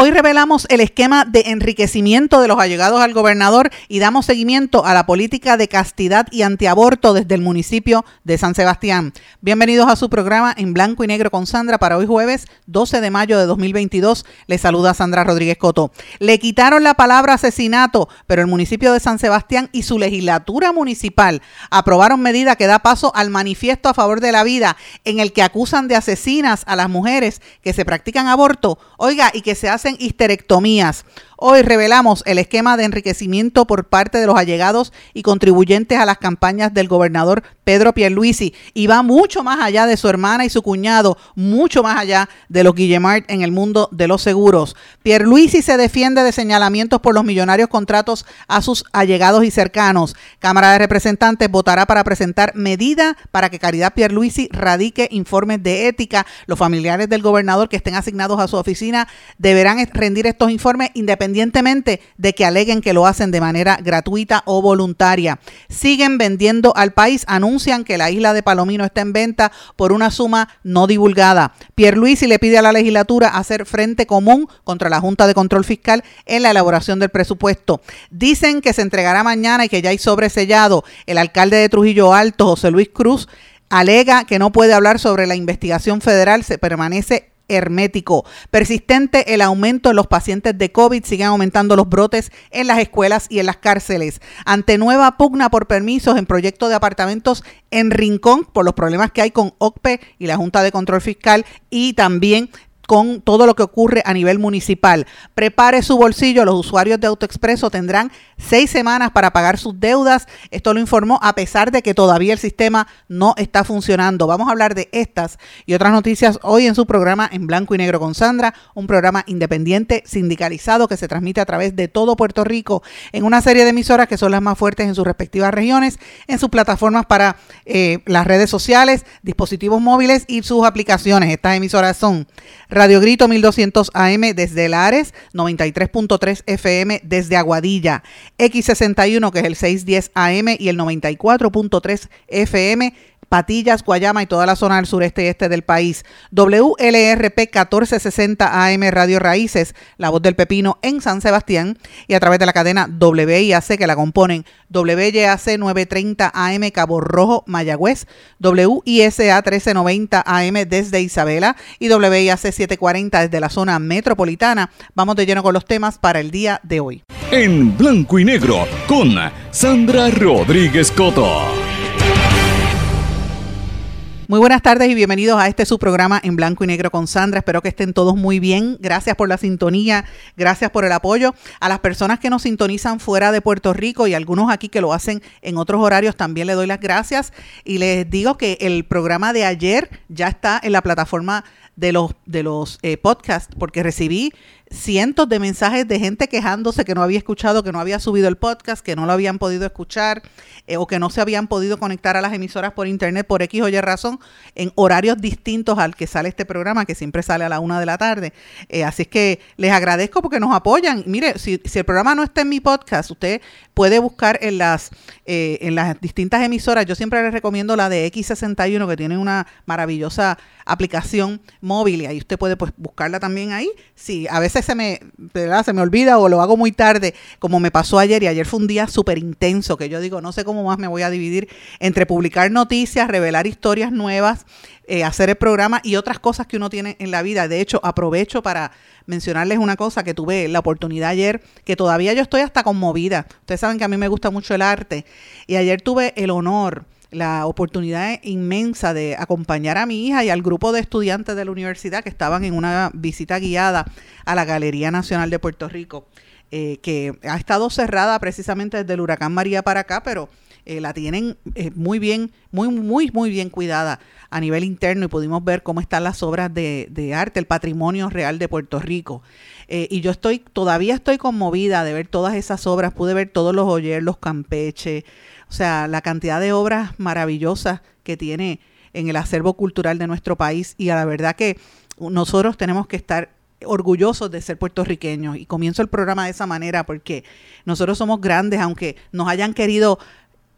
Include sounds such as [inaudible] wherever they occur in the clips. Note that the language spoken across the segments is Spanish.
Hoy revelamos el esquema de enriquecimiento de los allegados al gobernador y damos seguimiento a la política de castidad y antiaborto desde el municipio de San Sebastián. Bienvenidos a su programa en blanco y negro con Sandra para hoy jueves 12 de mayo de 2022. Les saluda Sandra Rodríguez Coto. Le quitaron la palabra asesinato, pero el municipio de San Sebastián y su legislatura municipal aprobaron medida que da paso al manifiesto a favor de la vida en el que acusan de asesinas a las mujeres que se practican aborto. Oiga, y que se hace histerectomías. Hoy revelamos el esquema de enriquecimiento por parte de los allegados y contribuyentes a las campañas del gobernador Pedro Pierluisi y va mucho más allá de su hermana y su cuñado, mucho más allá de los Guillemart en el mundo de los seguros. Pierluisi se defiende de señalamientos por los millonarios contratos a sus allegados y cercanos. Cámara de Representantes votará para presentar medida para que Caridad Pierluisi radique informes de ética. Los familiares del gobernador que estén asignados a su oficina deberán rendir estos informes independientemente de que aleguen que lo hacen de manera gratuita o voluntaria. Siguen vendiendo al país, anuncian que la isla de Palomino está en venta por una suma no divulgada. Pierluisi le pide a la legislatura hacer frente común contra la Junta de Control Fiscal en la elaboración del presupuesto. Dicen que se entregará mañana y que ya hay sobresellado. El alcalde de Trujillo Alto, José Luis Cruz, alega que no puede hablar sobre la investigación federal, se permanece hermético. Persistente el aumento en los pacientes de COVID, siguen aumentando los brotes en las escuelas y en las cárceles. Ante nueva pugna por permisos en proyecto de apartamentos en Rincón por los problemas que hay con OCPE y la Junta de Control Fiscal y también con todo lo que ocurre a nivel municipal. Prepare su bolsillo, los usuarios de AutoExpreso tendrán seis semanas para pagar sus deudas. Esto lo informó a pesar de que todavía el sistema no está funcionando. Vamos a hablar de estas y otras noticias hoy en su programa en blanco y negro con Sandra, un programa independiente sindicalizado que se transmite a través de todo Puerto Rico en una serie de emisoras que son las más fuertes en sus respectivas regiones, en sus plataformas para eh, las redes sociales, dispositivos móviles y sus aplicaciones. Estas emisoras son Radio Grito 1200 AM desde Lares, 93.3 FM desde Aguadilla, X61 que es el 610 AM y el 94.3 FM Patillas, Guayama y toda la zona del sureste y este del país. WLRP 1460 AM Radio Raíces, La Voz del Pepino en San Sebastián y a través de la cadena WIAC que la componen WYAC 930 AM Cabo Rojo, Mayagüez, WISA 1390 AM desde Isabela y WIAC 740 desde la zona metropolitana. Vamos de lleno con los temas para el día de hoy. En blanco y negro con Sandra Rodríguez Coto. Muy buenas tardes y bienvenidos a este su programa en blanco y negro con Sandra. Espero que estén todos muy bien. Gracias por la sintonía, gracias por el apoyo. A las personas que nos sintonizan fuera de Puerto Rico y algunos aquí que lo hacen en otros horarios, también le doy las gracias. Y les digo que el programa de ayer ya está en la plataforma de los, de los eh, podcasts, porque recibí cientos de mensajes de gente quejándose que no había escuchado, que no había subido el podcast, que no lo habían podido escuchar eh, o que no se habían podido conectar a las emisoras por internet por X o Y razón en horarios distintos al que sale este programa, que siempre sale a la una de la tarde. Eh, así es que les agradezco porque nos apoyan. Mire, si, si, el programa no está en mi podcast, usted puede buscar en las, eh, en las distintas emisoras. Yo siempre les recomiendo la de X61, que tiene una maravillosa aplicación móvil y ahí usted puede pues buscarla también ahí. Sí, a veces se me, se me olvida o lo hago muy tarde, como me pasó ayer, y ayer fue un día súper intenso, que yo digo, no sé cómo más me voy a dividir entre publicar noticias, revelar historias nuevas, eh, hacer el programa y otras cosas que uno tiene en la vida. De hecho, aprovecho para mencionarles una cosa que tuve la oportunidad ayer, que todavía yo estoy hasta conmovida. Ustedes saben que a mí me gusta mucho el arte y ayer tuve el honor la oportunidad inmensa de acompañar a mi hija y al grupo de estudiantes de la universidad que estaban en una visita guiada a la Galería Nacional de Puerto Rico, eh, que ha estado cerrada precisamente desde el huracán María para acá, pero eh, la tienen eh, muy bien, muy, muy, muy bien cuidada a nivel interno y pudimos ver cómo están las obras de, arte, el patrimonio real de Puerto Rico. y yo estoy, todavía estoy conmovida de ver todas esas obras, pude ver todos los Oyer, los Campeche, o sea, la cantidad de obras maravillosas que tiene en el acervo cultural de nuestro país. Y a la verdad que nosotros tenemos que estar orgullosos de ser puertorriqueños. Y comienzo el programa de esa manera porque nosotros somos grandes aunque nos hayan querido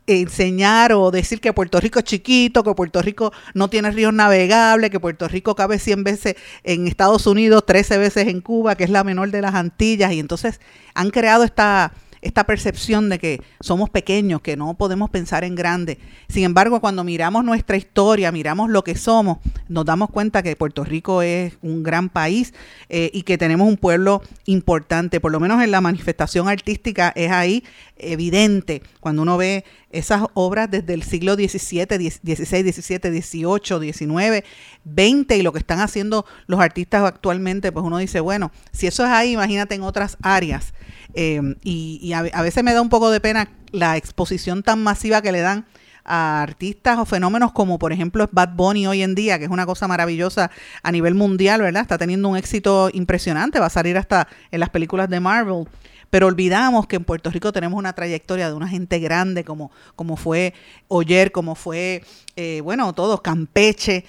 enseñar o decir que Puerto Rico es chiquito, que Puerto Rico no tiene ríos navegables, que Puerto Rico cabe 100 veces en Estados Unidos, 13 veces en Cuba, que es la menor de las Antillas, y entonces han creado esta esta percepción de que somos pequeños, que no podemos pensar en grande. Sin embargo, cuando miramos nuestra historia, miramos lo que somos, nos damos cuenta que Puerto Rico es un gran país eh, y que tenemos un pueblo importante, por lo menos en la manifestación artística es ahí evidente cuando uno ve esas obras desde el siglo XVII, XVI, XVII, XVIII, XIX, XX y lo que están haciendo los artistas actualmente, pues uno dice, bueno, si eso es ahí, imagínate en otras áreas. Em, y, a, veces me da un poco de pena la exposición tan masiva que le dan a artistas o fenómenos como por ejemplo Bad Bunny hoy en día, que es una cosa maravillosa a nivel mundial, ¿verdad? Está teniendo un éxito impresionante, va a salir hasta en las películas de Marvel. Pero olvidamos que en Puerto Rico tenemos una trayectoria de una gente grande como, como fue Oyer, como fue, eh, bueno, todos, Campeche,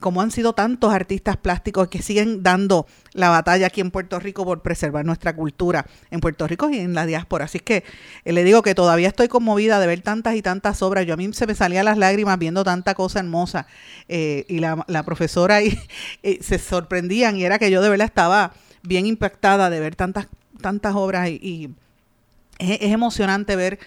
como han sido tantos artistas plásticos que siguen dando la batalla aquí en Puerto Rico por preservar nuestra cultura en Puerto Rico y en la diáspora. Así que eh, le digo que todavía estoy conmovida de ver tantas y tantas obras. Yo a mí se me salían las lágrimas viendo tanta cosa hermosa eh, y la, profesora eh, [laughs] se sorprendían y era que yo de verdad estaba bien impactada de ver tantas, tantas obras y, es emocionante ver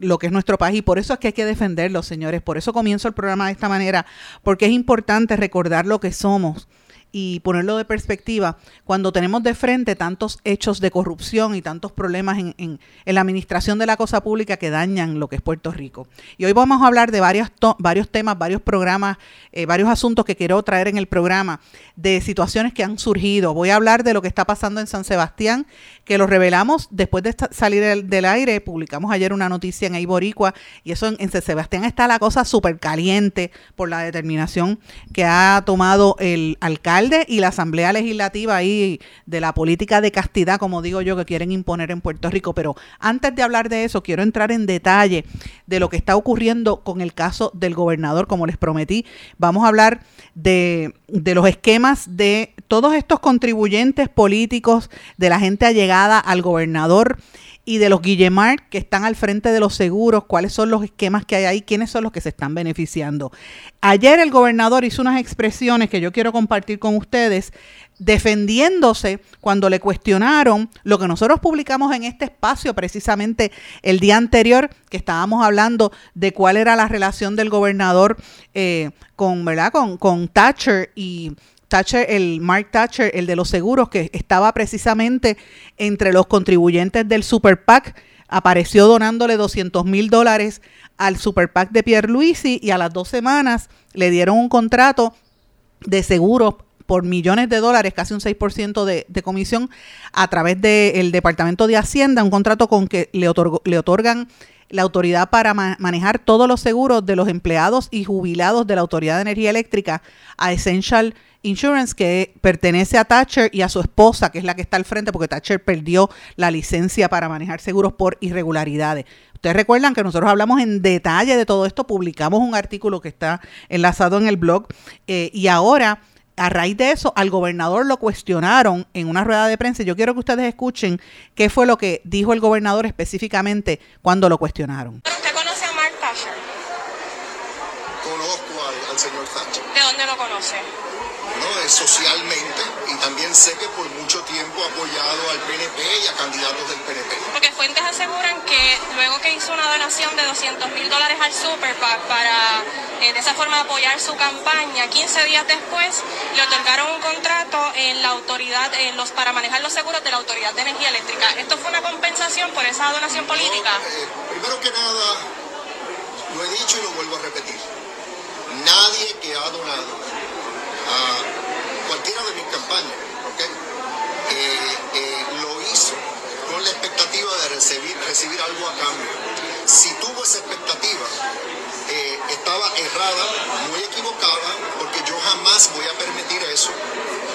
lo que es nuestro país y por eso es que hay que defenderlo, señores. Por eso comienzo el programa de esta manera, porque es importante recordar lo que somos y ponerlo de perspectiva, cuando tenemos de frente tantos hechos de corrupción y tantos problemas en, en, la administración de la cosa pública que dañan lo que es Puerto Rico. Y hoy vamos a hablar de varios, varios temas, varios programas, eh, varios asuntos que quiero traer en el programa, de situaciones que han surgido. Voy a hablar de lo que está pasando en San Sebastián, que lo revelamos después de salir del, aire. Publicamos ayer una noticia en Iboricua y eso en, San Sebastián está la cosa súper caliente por la determinación que ha tomado el alcalde y la Asamblea Legislativa ahí de la política de castidad, como digo yo, que quieren imponer en Puerto Rico. Pero antes de hablar de eso, quiero entrar en detalle de lo que está ocurriendo con el caso del gobernador, como les prometí. Vamos a hablar de, de los esquemas de todos estos contribuyentes políticos, de la gente allegada al gobernador y de los Guillemar que están al frente de los seguros, cuáles son los esquemas que hay ahí, quiénes son los que se están beneficiando. Ayer el gobernador hizo unas expresiones que yo quiero compartir con ustedes defendiéndose cuando le cuestionaron lo que nosotros publicamos en este espacio precisamente el día anterior que estábamos hablando de cuál era la relación del gobernador eh, con, ¿verdad? Con, con Thatcher y Thatcher, el Mark Thatcher, el de los seguros, que estaba precisamente entre los contribuyentes del Super PAC, apareció donándole 200 mil dólares al Super PAC de Pierre Luisi y a las dos semanas le dieron un contrato de seguros por millones de dólares, casi un 6% de, de comisión, a través del Departamento de Hacienda, un contrato con que le, le otorgan la autoridad para manejar todos los seguros de los empleados y jubilados de la Autoridad de Energía Eléctrica a Essential Insurance, que pertenece a Thatcher y a su esposa, que es la que está al frente, porque Thatcher perdió la licencia para manejar seguros por irregularidades. Ustedes recuerdan que nosotros hablamos en detalle de todo esto, publicamos un artículo que está enlazado en el blog eh, y ahora a raíz de eso, al gobernador lo cuestionaron en una rueda de prensa. Yo quiero que ustedes escuchen qué fue lo que dijo el gobernador específicamente cuando lo cuestionaron. ¿Usted conoce a Mark Thatcher? Conozco al, al señor Thatcher. ¿De dónde lo conoce? ¿No? socialmente y también sé que por mucho tiempo ha apoyado al PNP y a candidatos del PNP. Porque fuentes aseguran que luego que hizo una donación de 200 mil dólares al Super PAC para eh, de esa forma apoyar su campaña, 15 días después le otorgaron un contrato en la autoridad, en los, para manejar los seguros de la Autoridad de Energía Eléctrica. ¿Esto fue una compensación por esa donación política? Eh, primero que nada, lo he dicho y lo vuelvo a repetir. Nadie que ha donado cualquiera de mis campañas, eh, eh, lo hizo con la expectativa de recibir, recibir algo a cambio. si tuvo esa expectativa, eh, estaba errada, muy equivocada, porque yo jamás voy a permitir eso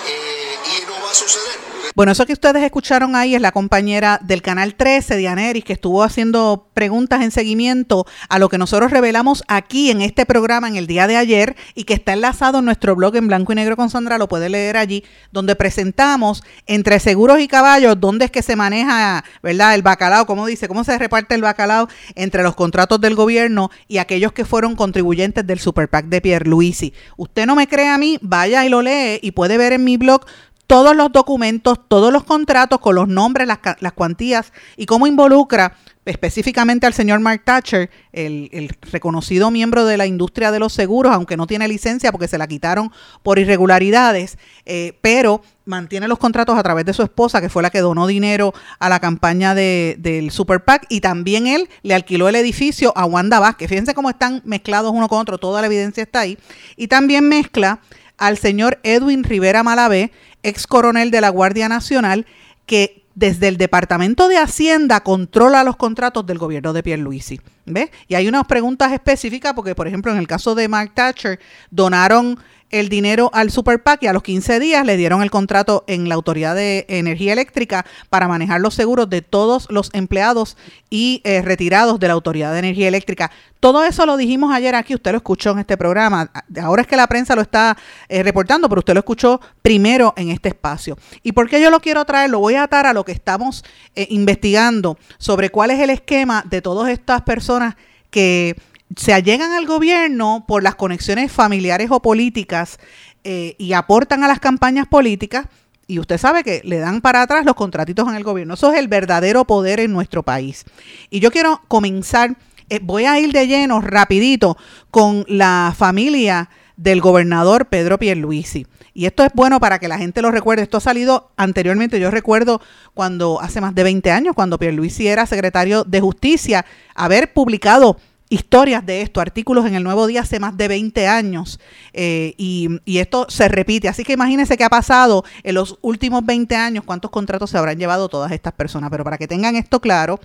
eh, y no va a suceder. Bueno, eso que ustedes escucharon ahí es la compañera del Canal 13, Dianeris, que estuvo haciendo preguntas en seguimiento a lo que nosotros revelamos aquí en este programa en el día de ayer y que está enlazado en nuestro blog en blanco y negro con Sandra, lo puede leer allí, donde presentamos entre seguros y caballos dónde es que se maneja, ¿verdad? El bacalao, ¿cómo dice? ¿Cómo se reparte el bacalao entre los contratos del gobierno y aquellos que fueron contribuyentes del Super PAC de Pierre Luisi? Usted no me cree a mí, vaya y lo lee y puede ver en mi blog todos los documentos, todos los contratos con los nombres, las, las cuantías y cómo involucra específicamente al señor Mark Thatcher, el, reconocido miembro de la industria de los seguros, aunque no tiene licencia porque se la quitaron por irregularidades, eh, pero mantiene los contratos a través de su esposa, que fue la que donó dinero a la campaña de, del Super PAC, y también él le alquiló el edificio a Wanda Vázquez. Fíjense cómo están mezclados uno con otro, toda la evidencia está ahí. Y también mezcla al señor Edwin Rivera Malavé, ex coronel de la Guardia Nacional, que desde el Departamento de Hacienda controla los contratos del gobierno de Pierluisi. ¿Ves? Y hay unas preguntas específicas porque, por ejemplo, en el caso de Mark Thatcher, donaron el dinero al Super PAC y a los 15 días le dieron el contrato en la Autoridad de Energía Eléctrica para manejar los seguros de todos los empleados y eh, retirados de la Autoridad de Energía Eléctrica. Todo eso lo dijimos ayer aquí, usted lo escuchó en este programa. Ahora es que la prensa lo está eh, reportando, pero usted lo escuchó primero en este espacio. ¿Y por qué yo lo quiero traer? Lo voy a atar a lo que estamos eh, investigando sobre cuál es el esquema de todas estas personas que se allegan al gobierno por las conexiones familiares o políticas eh, y aportan a las campañas políticas. Y usted sabe que le dan para atrás los contratitos en el gobierno. Eso es el verdadero poder en nuestro país. Y yo quiero comenzar, eh, voy a ir de lleno rapidito con la familia del gobernador Pedro Pierluisi. Y esto es bueno para que la gente lo recuerde. Esto ha salido anteriormente. Yo recuerdo cuando hace más de 20 años, cuando Pierluisi era secretario de Justicia, haber publicado historias de esto, artículos en el Nuevo Día hace más de 20 años eh, y, esto se repite. Así que imagínense qué ha pasado en los últimos 20 años, cuántos contratos se habrán llevado todas estas personas. Pero para que tengan esto claro,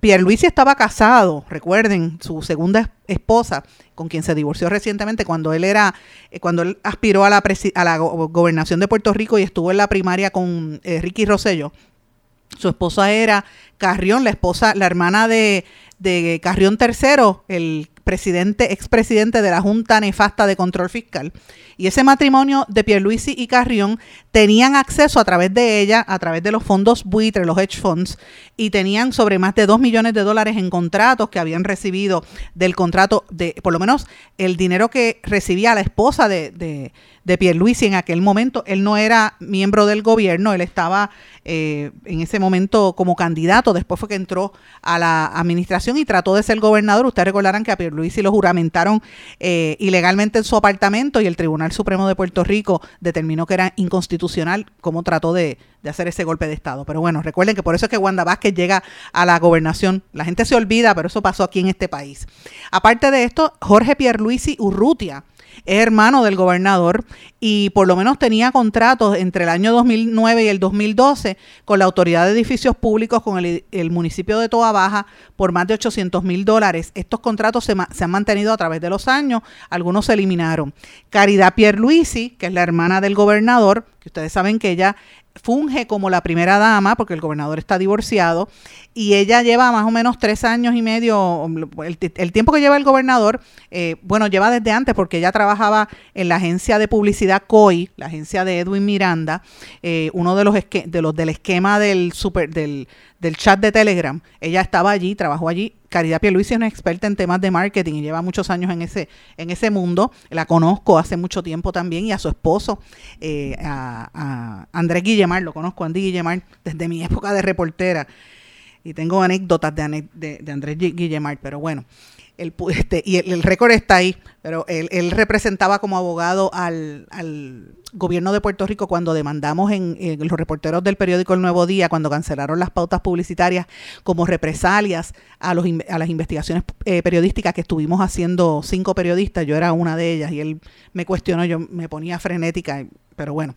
Pierluisi estaba casado, recuerden, su segunda esposa, con quien se divorció recientemente cuando él era, eh, cuando él aspiró a la, a la gobernación de Puerto Rico y estuvo en la primaria con eh, Ricky Rosello. Su esposa era Carrión, la esposa, la hermana de, de Carrión III, el presidente, expresidente de la Junta Nefasta de Control Fiscal. Y ese matrimonio de Pierluisi y Carrión tenían acceso a través de ella, a través de los fondos buitre, los hedge funds, y tenían sobre más de 2 millones de dólares en contratos que habían recibido del contrato, de por lo menos el dinero que recibía la esposa de, de, de Pierluisi en aquel momento. Él no era miembro del gobierno, él estaba eh, en ese momento como candidato, después fue que entró a la administración y trató de ser gobernador. Ustedes recordarán que a Pierluisi lo juramentaron eh, ilegalmente en su apartamento y el Tribunal Supremo de Puerto Rico determinó que era inconstitucional como trató de, de hacer ese golpe de Estado. Pero bueno, recuerden que por eso es que Wanda Vázquez llega a la gobernación. La gente se olvida, pero eso pasó aquí en este país. Aparte de esto, Jorge Pierluisi Urrutia es hermano del gobernador y por lo menos tenía contratos entre el año 2009 y el 2012 con la Autoridad de Edificios Públicos, con el, municipio de Toa Baja, por más de 800 mil dólares. Estos contratos se, se, han mantenido a través de los años, algunos se eliminaron. Caridad Pierluisi, que es la hermana del gobernador, que ustedes saben que ella funge como la primera dama, porque el gobernador está divorciado, y ella lleva más o menos tres años y medio, el, tiempo que lleva el gobernador, eh, bueno, lleva desde antes, porque ella trabajaba en la agencia de publicidad COI, la agencia de Edwin Miranda, eh, uno de los, de los del esquema del super, del, del chat de Telegram. Ella estaba allí, trabajó allí. Caridad Pierluisi es una experta en temas de marketing y lleva muchos años en ese, en ese mundo. La conozco hace mucho tiempo también y a su esposo, eh, a, Andrés Guillemar, lo conozco, Andy Guillemar, desde mi época de reportera. Y tengo anécdotas de, Andrés Guillemar, pero bueno, el, este, y el, récord está ahí. Pero él, él representaba como abogado al, al, gobierno de Puerto Rico cuando demandamos en, los reporteros del periódico El Nuevo Día, cuando cancelaron las pautas publicitarias como represalias a, los, a las investigaciones eh, periodísticas que estuvimos haciendo cinco periodistas, yo era una de ellas y él me cuestionó, yo me ponía frenética, pero bueno,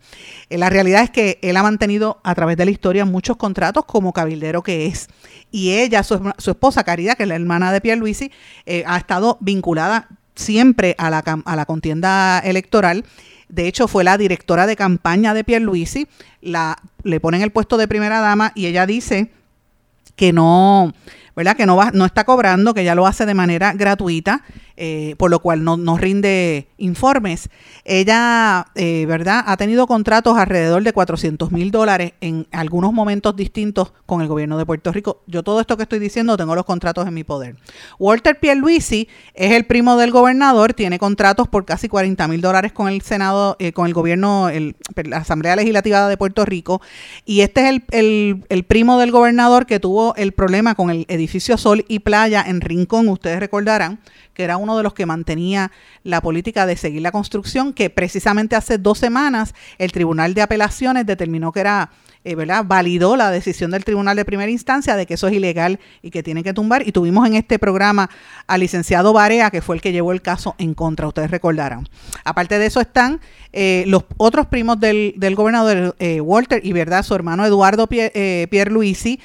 eh, la realidad es que él ha mantenido a través de la historia muchos contratos como cabildero que es. Y ella, su, su esposa Caridad, que es la hermana de Pierluisi, eh, ha estado vinculada siempre a la, a la contienda electoral. De hecho, fue la directora de campaña de Pierluisi. La, le ponen el puesto de primera dama y ella dice que no, ¿verdad? Que no va, no está cobrando, que ya lo hace de manera gratuita eh, por lo cual no, no, rinde informes. Ella, eh, ¿verdad?, ha tenido contratos alrededor de 400 mil dólares en algunos momentos distintos con el gobierno de Puerto Rico. Yo todo esto que estoy diciendo tengo los contratos en mi poder. Walter Pierluisi es el primo del gobernador, tiene contratos por casi 40 mil dólares con el Senado, eh, con el gobierno, el, la Asamblea Legislativa de Puerto Rico, y este es el, el, el primo del gobernador que tuvo el problema con el edificio Sol y Playa en Rincón, ustedes recordarán, que era uno de los que mantenía la política de seguir la construcción, que precisamente hace dos semanas el Tribunal de Apelaciones determinó que era, eh, ¿verdad? Validó la decisión del Tribunal de Primera Instancia de que eso es ilegal y que tiene que tumbar. Y tuvimos en este programa al licenciado Barea, que fue el que llevó el caso en contra, ustedes recordarán. Aparte de eso están eh, los otros primos del, gobernador eh, Walter y, ¿verdad? Su hermano Eduardo eh, Pierluisi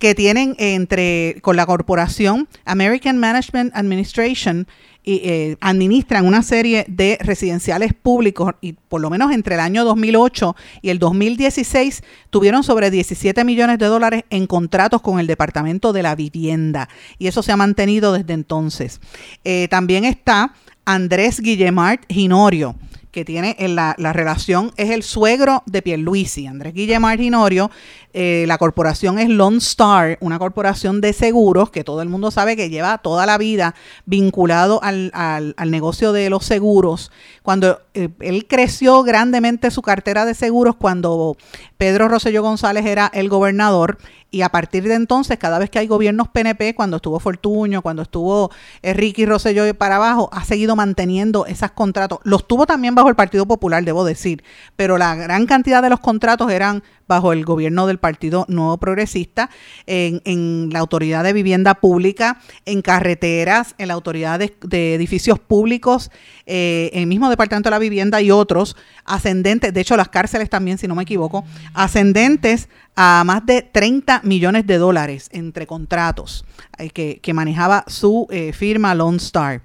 que tienen entre con la corporación American Management Administration y eh, administran una serie de residenciales públicos y por lo menos entre el año 2008 y el 2016 tuvieron sobre 17 millones de dólares en contratos con el Departamento de la Vivienda y eso se ha mantenido desde entonces. Eh, también está Andrés Guillemart Ginorio que tiene en la, la, relación, es el suegro de Pierluisi, Andrés Guillemar Marginorio. Eh, la corporación es Lone Star, una corporación de seguros que todo el mundo sabe que lleva toda la vida vinculado al, al, al negocio de los seguros. Cuando eh, él creció grandemente su cartera de seguros, cuando Pedro Rosselló González era el gobernador, y a partir de entonces, cada vez que hay gobiernos PNP, cuando estuvo Fortuño, cuando estuvo Enrique Rosselló para abajo, ha seguido manteniendo esos contratos. Los tuvo también bajo el Partido Popular, debo decir, pero la gran cantidad de los contratos eran bajo el gobierno del Partido Nuevo Progresista, en, en la Autoridad de Vivienda Pública, en carreteras, en la Autoridad de, Edificios Públicos, eh, el mismo Departamento de la Vivienda y otros ascendentes, de hecho las cárceles también, si no me equivoco, ascendentes a más de 30 millones de dólares entre contratos eh, que, manejaba su eh, firma Lone Star.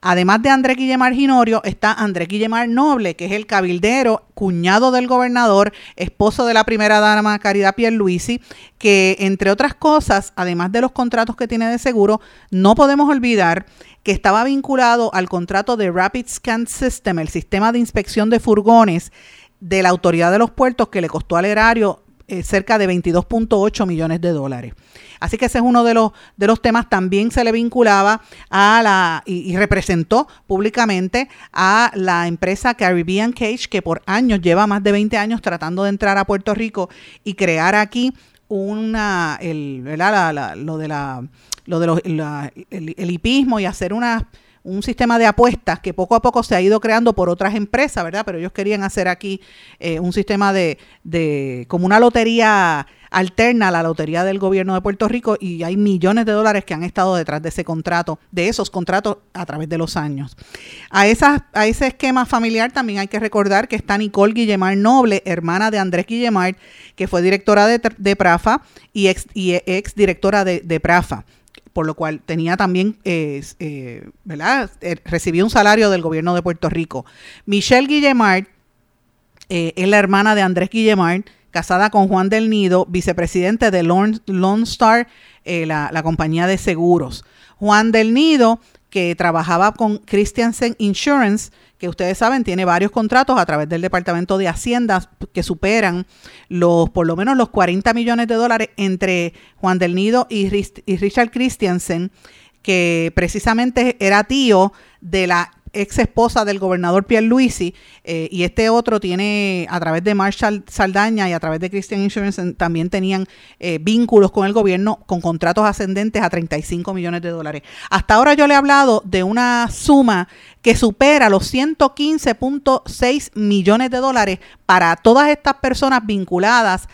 Además de André Guillemar Ginorio, está André Guillemar Noble, que es el cabildero, cuñado del gobernador, esposo de la primera dama Caridad Pierluisi, que entre otras cosas, además de los contratos que tiene de seguro, no podemos olvidar que estaba vinculado al contrato de Rapid Scan System, el sistema de inspección de furgones de la autoridad de los puertos que le costó al erario eh, cerca de 22.8 millones de dólares. Así que ese es uno de los, de los temas. También se le vinculaba a la, y, representó públicamente a la empresa Caribbean Cage, que por años lleva más de 20 años tratando de entrar a Puerto Rico y crear aquí una, el. La, la, lo de la, lo de los, la, el, hipismo y hacer una un sistema de apuestas que poco a poco se ha ido creando por otras empresas, ¿verdad? Pero ellos querían hacer aquí eh, un sistema de, de, como una lotería alterna a la lotería del gobierno de Puerto Rico y hay millones de dólares que han estado detrás de ese contrato, de esos contratos a través de los años. A, a ese esquema familiar también hay que recordar que está Nicole Guillemar Noble, hermana de Andrés Guillemar, que fue directora de, de Prafa y ex, y ex directora de, de Prafa por lo cual tenía también, eh, eh, ¿verdad? Eh, recibía un salario del gobierno de Puerto Rico. Michelle Guillemard es la hermana de Andrés Guillemard, casada con Juan del Nido, vicepresidente de Lone, Lone Star, la, la, compañía de seguros. Juan del Nido, que trabajaba con Christiansen Insurance, que ustedes saben tiene varios contratos a través del Departamento de Hacienda que superan los por lo menos los 40 millones de dólares entre Juan del Nido y, y Richard Christiansen, que precisamente era tío de la ex esposa del gobernador Pierluisi eh, y este otro tiene a través de Marshall Saldaña y a través de Christian Insurance también tenían eh, vínculos con el gobierno con contratos ascendentes a 35 millones de dólares. Hasta ahora yo le he hablado de una suma que supera los 115.6 millones de dólares para todas estas personas vinculadas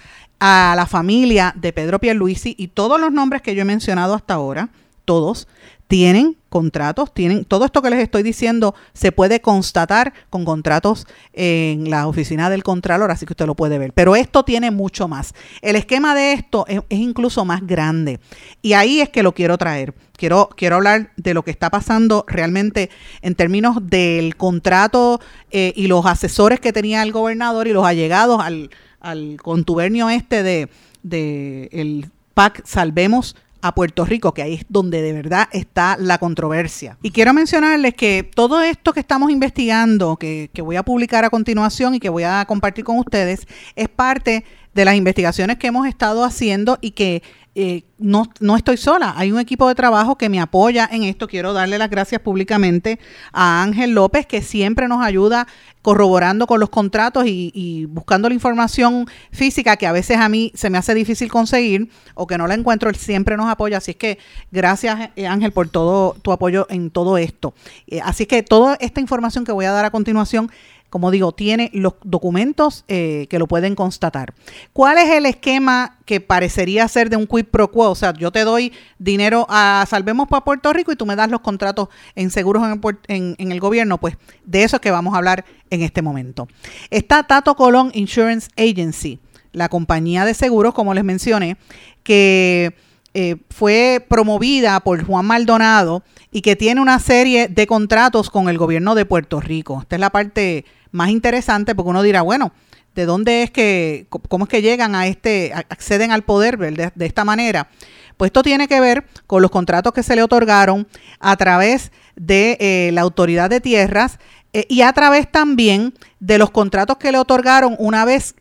a la familia de Pedro Pierluisi y todos los nombres que yo he mencionado hasta ahora, todos, tienen contratos, tienen todo esto que les estoy diciendo se puede constatar con contratos en la oficina del Contralor, así que usted lo puede ver. Pero esto tiene mucho más. El esquema de esto es, incluso más grande y ahí es que lo quiero traer. Quiero, quiero hablar de lo que está pasando realmente en términos del contrato eh, y los asesores que tenía el gobernador y los allegados al, al contubernio este de, de el PAC Salvemos a Puerto Rico, que ahí es donde de verdad está la controversia. Y quiero mencionarles que todo esto que estamos investigando, que, que voy a publicar a continuación y que voy a compartir con ustedes, es parte de las investigaciones que hemos estado haciendo y que eh, no, no estoy sola, hay un equipo de trabajo que me apoya en esto. Quiero darle las gracias públicamente a Ángel López, que siempre nos ayuda corroborando con los contratos y, buscando la información física que a veces a mí se me hace difícil conseguir o que no la encuentro, él siempre nos apoya. Así es que gracias eh, Ángel por todo tu apoyo en todo esto. Eh, así que toda esta información que voy a dar a continuación como digo, tiene los documentos eh, que lo pueden constatar. ¿Cuál es el esquema que parecería ser de un quid pro quo? O sea, yo te doy dinero a Salvemos para Puerto Rico y tú me das los contratos en seguros en el, gobierno. Pues de eso es que vamos a hablar en este momento. Está Tato Colón Insurance Agency, la compañía de seguros, como les mencioné, que eh, fue promovida por Juan Maldonado y que tiene una serie de contratos con el gobierno de Puerto Rico. Esta es la parte más interesante porque uno dirá, bueno, ¿de dónde es que, cómo es que llegan a este, acceden al poder de, esta manera? Pues esto tiene que ver con los contratos que se le otorgaron a través de eh, la Autoridad de Tierras eh, y a través también de los contratos que le otorgaron una vez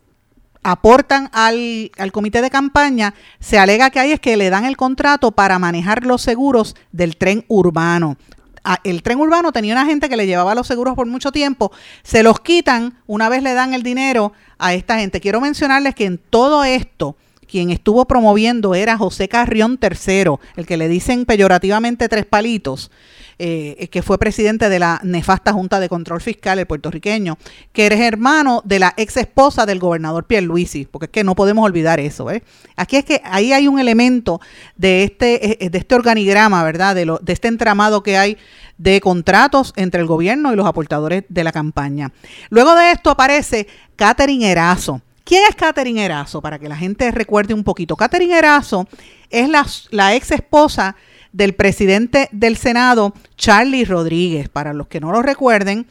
aportan al, al, comité de campaña, se alega que ahí es que le dan el contrato para manejar los seguros del tren urbano el tren urbano tenía una gente que le llevaba los seguros por mucho tiempo, se los quitan una vez le dan el dinero a esta gente. Quiero mencionarles que en todo esto, quien estuvo promoviendo era José Carrión III, el que le dicen peyorativamente tres palitos. Eh, que fue presidente de la nefasta Junta de Control Fiscal, el puertorriqueño, que eres hermano de la ex esposa del gobernador Pierluisi, porque es que no podemos olvidar eso. ¿eh? Aquí es que ahí hay un elemento de este, eh, de este organigrama, ¿verdad? De, lo, de este entramado que hay de contratos entre el gobierno y los aportadores de la campaña. Luego de esto aparece Catherine Erazo. ¿Quién es Catherine Erazo? Para que la gente recuerde un poquito. Catherine Erazo es la, la ex esposa del presidente del Senado, Charlie Rodríguez. Para los que no lo recuerden,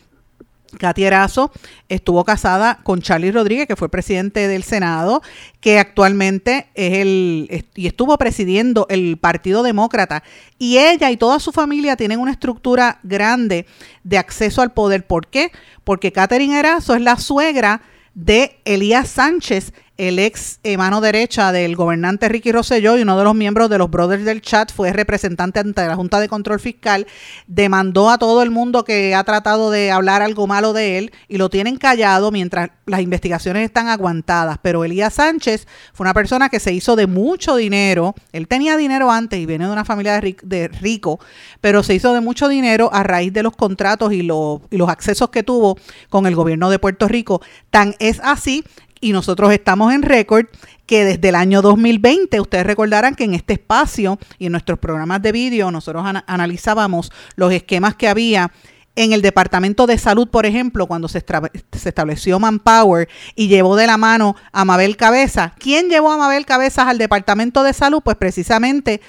Katy Erazo estuvo casada con Charlie Rodríguez, que fue presidente del Senado, que actualmente es el y estuvo presidiendo el Partido Demócrata. Y ella y toda su familia tienen una estructura grande de acceso al poder. ¿Por qué? Porque Catherine Erazo es la suegra de Elías Sánchez, el ex mano derecha del gobernante Ricky Rosselló y uno de los miembros de los Brothers del Chat fue representante ante la Junta de Control Fiscal, demandó a todo el mundo que ha tratado de hablar algo malo de él y lo tienen callado mientras las investigaciones están aguantadas. Pero Elías Sánchez fue una persona que se hizo de mucho dinero, él tenía dinero antes y viene de una familia de, rico, pero se hizo de mucho dinero a raíz de los contratos y los accesos que tuvo con el gobierno de Puerto Rico. Tan es así y nosotros estamos en récord que desde el año 2020, ustedes recordarán que en este espacio y en nuestros programas de vídeo nosotros analizábamos los esquemas que había en el Departamento de Salud, por ejemplo, cuando se, estableció Manpower y llevó de la mano a Mabel Cabeza. ¿Quién llevó a Mabel Cabezas al Departamento de Salud? Pues precisamente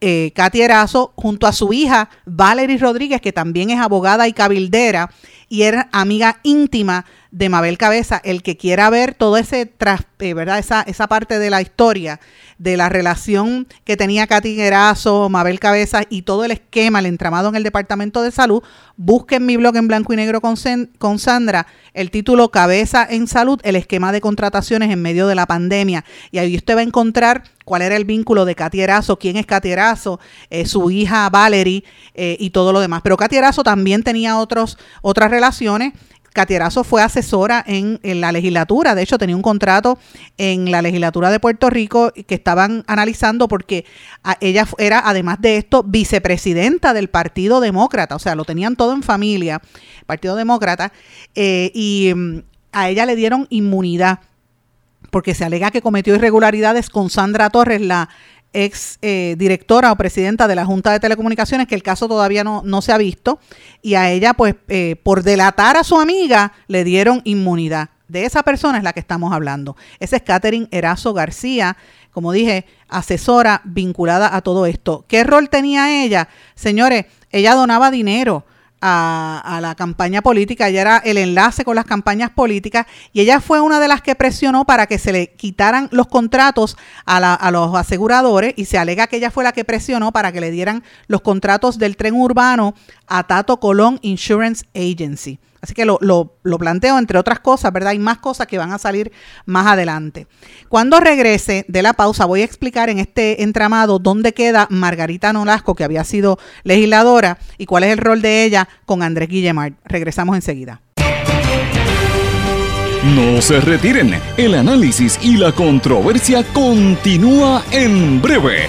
eh, Katy Erazo junto a su hija Valerie Rodríguez, que también es abogada y cabildera y era amiga íntima de Mabel Cabeza. El que quiera ver todo ese tras, eh, ¿verdad? Esa, esa parte de la historia de la relación que tenía Katy Guerazo, Mabel Cabeza y todo el esquema, el entramado en el Departamento de Salud, busquen mi blog en blanco y negro con, con Sandra, el título Cabeza en Salud, el esquema de contrataciones en medio de la pandemia. Y ahí usted va a encontrar cuál era el vínculo de Katy Erazo, quién es Katy Erazo, eh, su hija Valerie eh, y todo lo demás. Pero Katy Erazo también tenía otros, otras relaciones Catierazo fue asesora en, la legislatura, de hecho tenía un contrato en la legislatura de Puerto Rico que estaban analizando porque ella era, además de esto, vicepresidenta del Partido Demócrata, o sea, lo tenían todo en familia, Partido Demócrata, eh, y mm, a ella le dieron inmunidad porque se alega que cometió irregularidades con Sandra Torres, la ex eh, directora o presidenta de la Junta de Telecomunicaciones, que el caso todavía no, no se ha visto, y a ella, pues, eh, por delatar a su amiga, le dieron inmunidad. De esa persona es la que estamos hablando. Esa es Catherine Erazo García, como dije, asesora vinculada a todo esto. ¿Qué rol tenía ella? Señores, ella donaba dinero a, la campaña política, ella era el enlace con las campañas políticas y ella fue una de las que presionó para que se le quitaran los contratos a, a los aseguradores y se alega que ella fue la que presionó para que le dieran los contratos del tren urbano a Tato Colón Insurance Agency. Así que lo, lo, planteo entre otras cosas, ¿verdad? Hay más cosas que van a salir más adelante. Cuando regrese de la pausa voy a explicar en este entramado dónde queda Margarita Nolasco, que había sido legisladora, y cuál es el rol de ella con Andrés Guillemard. Regresamos enseguida. No se retiren, el análisis y la controversia continúa en breve,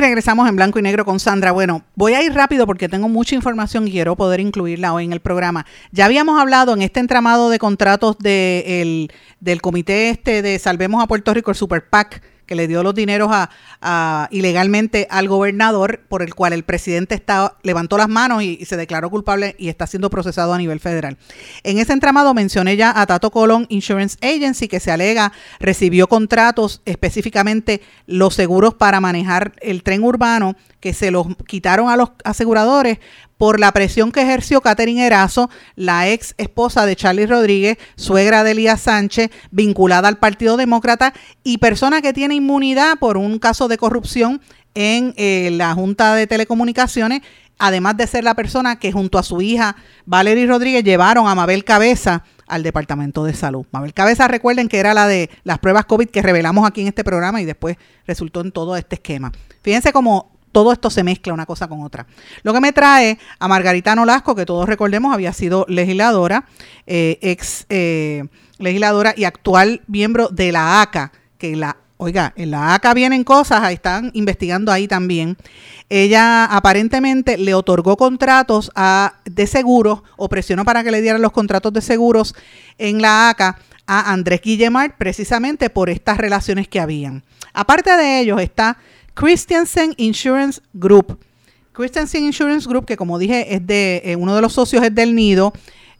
Regresamos en blanco y negro con Sandra. Bueno, voy a ir rápido porque tengo mucha información y quiero poder incluirla hoy en el programa. Ya habíamos hablado en este entramado de contratos del comité este de Salvemos a Puerto Rico, el Super PAC, que le dio los dineros a, ilegalmente al gobernador, por el cual el presidente está, levantó las manos y, se declaró culpable y está siendo procesado a nivel federal. En ese entramado mencioné ya a Tato Colón Insurance Agency, que se alega recibió contratos específicamente los seguros para manejar el tren urbano, que se los quitaron a los aseguradores por la presión que ejerció Catherine Erazo, la ex esposa de Charlie Rodríguez, suegra de Elías Sánchez, vinculada al Partido Demócrata y persona que tiene inmunidad por un caso de corrupción en eh, la Junta de Telecomunicaciones, además de ser la persona que junto a su hija Valerie Rodríguez llevaron a Mabel Cabeza al Departamento de Salud. Mabel Cabeza, recuerden que era la de las pruebas COVID que revelamos aquí en este programa y después resultó en todo este esquema. Fíjense cómo todo esto se mezcla una cosa con otra. Lo que me trae a Margarita Nolasco, que todos recordemos había sido legisladora, eh, ex eh, legisladora y actual miembro de la ACA, que la Oiga, en la ACA vienen cosas, están investigando ahí también. Ella aparentemente le otorgó contratos a, de seguros o presionó para que le dieran los contratos de seguros en la ACA a Andrés Guillemard precisamente por estas relaciones que habían. Aparte de ellos está Christiansen Insurance Group. Christiansen Insurance Group, que como dije, es de eh, uno de los socios es del Nido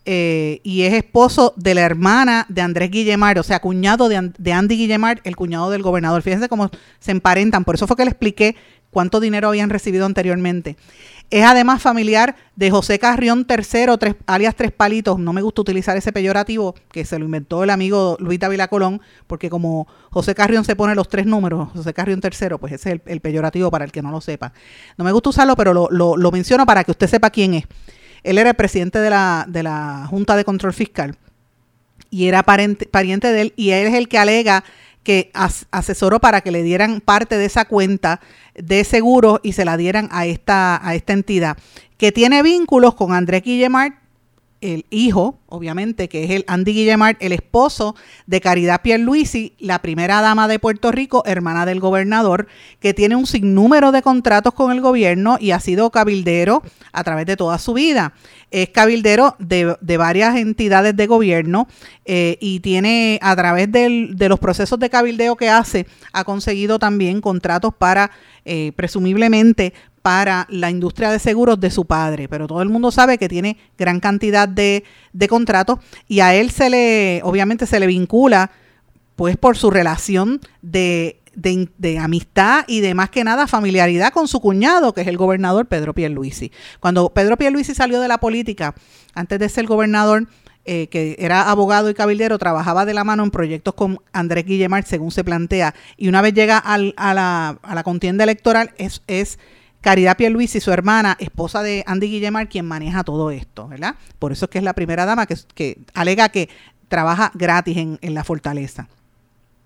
eh, y es esposo de la hermana de Andrés Guillemar, o sea, cuñado de, de Andy Guillemar, el cuñado del gobernador. Fíjense cómo se emparentan. Por eso fue que le expliqué cuánto dinero habían recibido anteriormente. Es además familiar de José Carrión III, tres, alias Tres Palitos. No me gusta utilizar ese peyorativo que se lo inventó el amigo Luis Davila Colón, porque como José Carrión se pone los tres números, José Carrión III, pues ese es el, peyorativo para el que no lo sepa. No me gusta usarlo, pero lo, lo, menciono para que usted sepa quién es. Él era el presidente de la, de la Junta de Control Fiscal y era pariente de él, y él es el que alega que asesoró para que le dieran parte de esa cuenta de seguro y se la dieran a esta, a esta entidad, que tiene vínculos con Andrés Guillemard, el hijo, obviamente, que es el Andy Guillemard, el esposo de Caridad Pierluisi, la primera dama de Puerto Rico, hermana del gobernador, que tiene un sinnúmero de contratos con el gobierno y ha sido cabildero a través de toda su vida. Es cabildero de, varias entidades de gobierno eh, y tiene, a través de los procesos de cabildeo que hace, ha conseguido también contratos para, eh, presumiblemente, para la industria de seguros de su padre, pero todo el mundo sabe que tiene gran cantidad de, contratos y a él se le, obviamente se le vincula, pues por su relación de, de, amistad y de más que nada familiaridad con su cuñado, que es el gobernador Pedro Pierluisi. Cuando Pedro Pierluisi salió de la política, antes de ser gobernador, eh, que era abogado y cabildero, trabajaba de la mano en proyectos con Andrés Guillemar, según se plantea, y una vez llega al, a, la, a la contienda electoral, es, es Caridad Pierluisi, su hermana, esposa de Andy Guillemar, quien maneja todo esto, ¿verdad? Por eso es que es la primera dama que, alega que trabaja gratis en, en la fortaleza.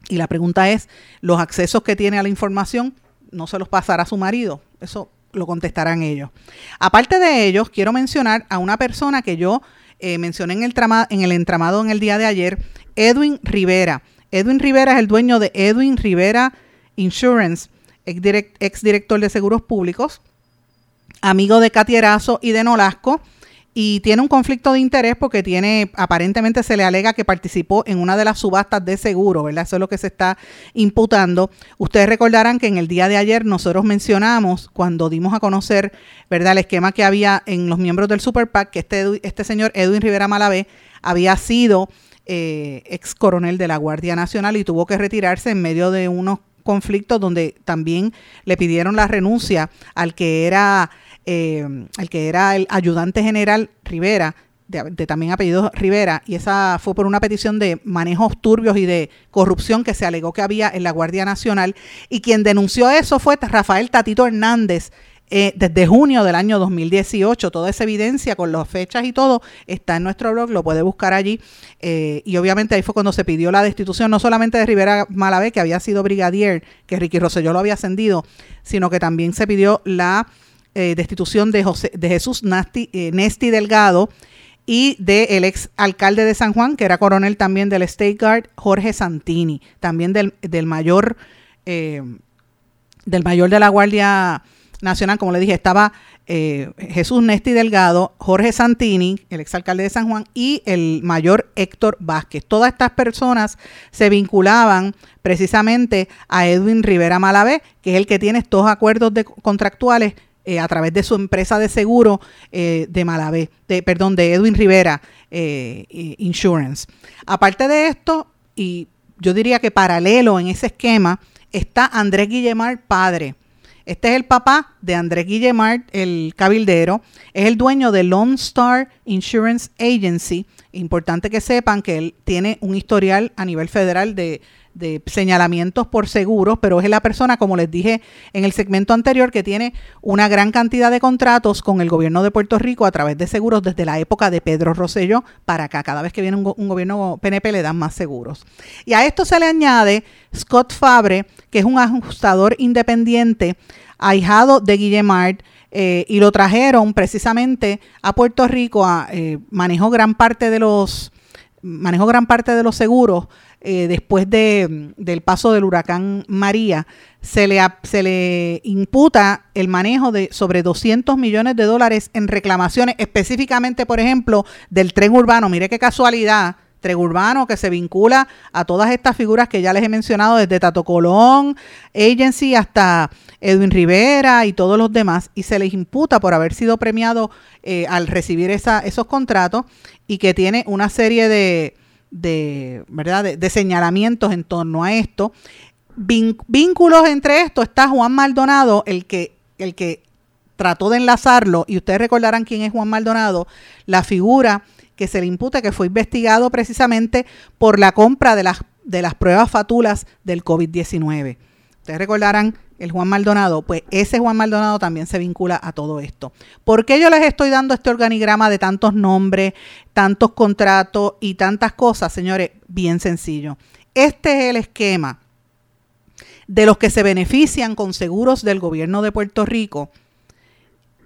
Y la pregunta es, ¿los accesos que tiene a la información no se los pasará a su marido? Eso lo contestarán ellos. Aparte de ellos, quiero mencionar a una persona que yo eh, mencioné en el, en el entramado en el día de ayer, Edwin Rivera. Edwin Rivera es el dueño de Edwin Rivera Insurance ex, director de Seguros Públicos, amigo de Katy Erazo y de Nolasco, y tiene un conflicto de interés porque tiene, aparentemente se le alega que participó en una de las subastas de seguro, ¿verdad? Eso es lo que se está imputando. Ustedes recordarán que en el día de ayer nosotros mencionamos, cuando dimos a conocer, ¿verdad?, el esquema que había en los miembros del Super PAC, que este, este señor Edwin Rivera Malavé había sido eh, ex coronel de la Guardia Nacional y tuvo que retirarse en medio de unos conflicto donde también le pidieron la renuncia al que era, eh, al que era el ayudante general Rivera, de, también apellido Rivera, y esa fue por una petición de manejos turbios y de corrupción que se alegó que había en la Guardia Nacional. Y quien denunció eso fue Rafael Tatito Hernández, eh, desde junio del año 2018. Toda esa evidencia con las fechas y todo está en nuestro blog, lo puede buscar allí. Eh, y obviamente ahí fue cuando se pidió la destitución, no solamente de Rivera Malavé, que había sido brigadier, que Ricky Rosselló lo había ascendido, sino que también se pidió la eh, destitución de, José, de Jesús Nesti Delgado y del ex alcalde de San Juan, que era coronel también del State Guard, Jorge Santini, también del, del mayor, del mayor de la Guardia Nacional, como le dije, estaba eh, Jesús Nesti Delgado, Jorge Santini, el exalcalde de San Juan, y el mayor Héctor Vázquez. Todas estas personas se vinculaban precisamente a Edwin Rivera Malavé, que es el que tiene estos acuerdos de, contractuales eh, a través de su empresa de seguro eh, de Malavé, de, perdón, de Edwin Rivera Insurance. Aparte de esto, y yo diría que paralelo en ese esquema, está Andrés Guillemar, padre este es el papá de Andrés Guillemard, el cabildero. Es el dueño de Lone Star Insurance Agency. Importante que sepan que él tiene un historial a nivel federal de, señalamientos por seguros, pero es la persona, como les dije en el segmento anterior, que tiene una gran cantidad de contratos con el gobierno de Puerto Rico a través de seguros desde la época de Pedro Rosselló para acá. Cada vez que viene un, un gobierno PNP le dan más seguros. Y a esto se le añade Scott Fabre, que es un ajustador independiente, ahijado de Guillemard, eh, y lo trajeron precisamente a Puerto Rico, eh, manejó gran parte de los manejó gran parte de los seguros eh, después de, del paso del huracán María, se le, se le imputa el manejo de sobre 200 millones de dólares en reclamaciones, específicamente, por ejemplo, del tren urbano. Mire qué casualidad, urbano que se vincula a todas estas figuras que ya les he mencionado, desde Tato Colón, Agency hasta Edwin Rivera y todos los demás, y se les imputa por haber sido premiado eh, al recibir esos contratos y que tiene una serie de, de ¿verdad? De, señalamientos en torno a esto. vínculos entre esto está Juan Maldonado, el que, el que trató de enlazarlo, y ustedes recordarán quién es Juan Maldonado, la figura que se le imputa que fue investigado precisamente por la compra de las, de las pruebas fatulas del COVID-19. Ustedes recordarán el Juan Maldonado, pues ese Juan Maldonado también se vincula a todo esto. ¿Por qué yo les estoy dando este organigrama de tantos nombres, tantos contratos y tantas cosas, señores? Bien sencillo. Este es el esquema de los que se benefician con seguros del gobierno de Puerto Rico.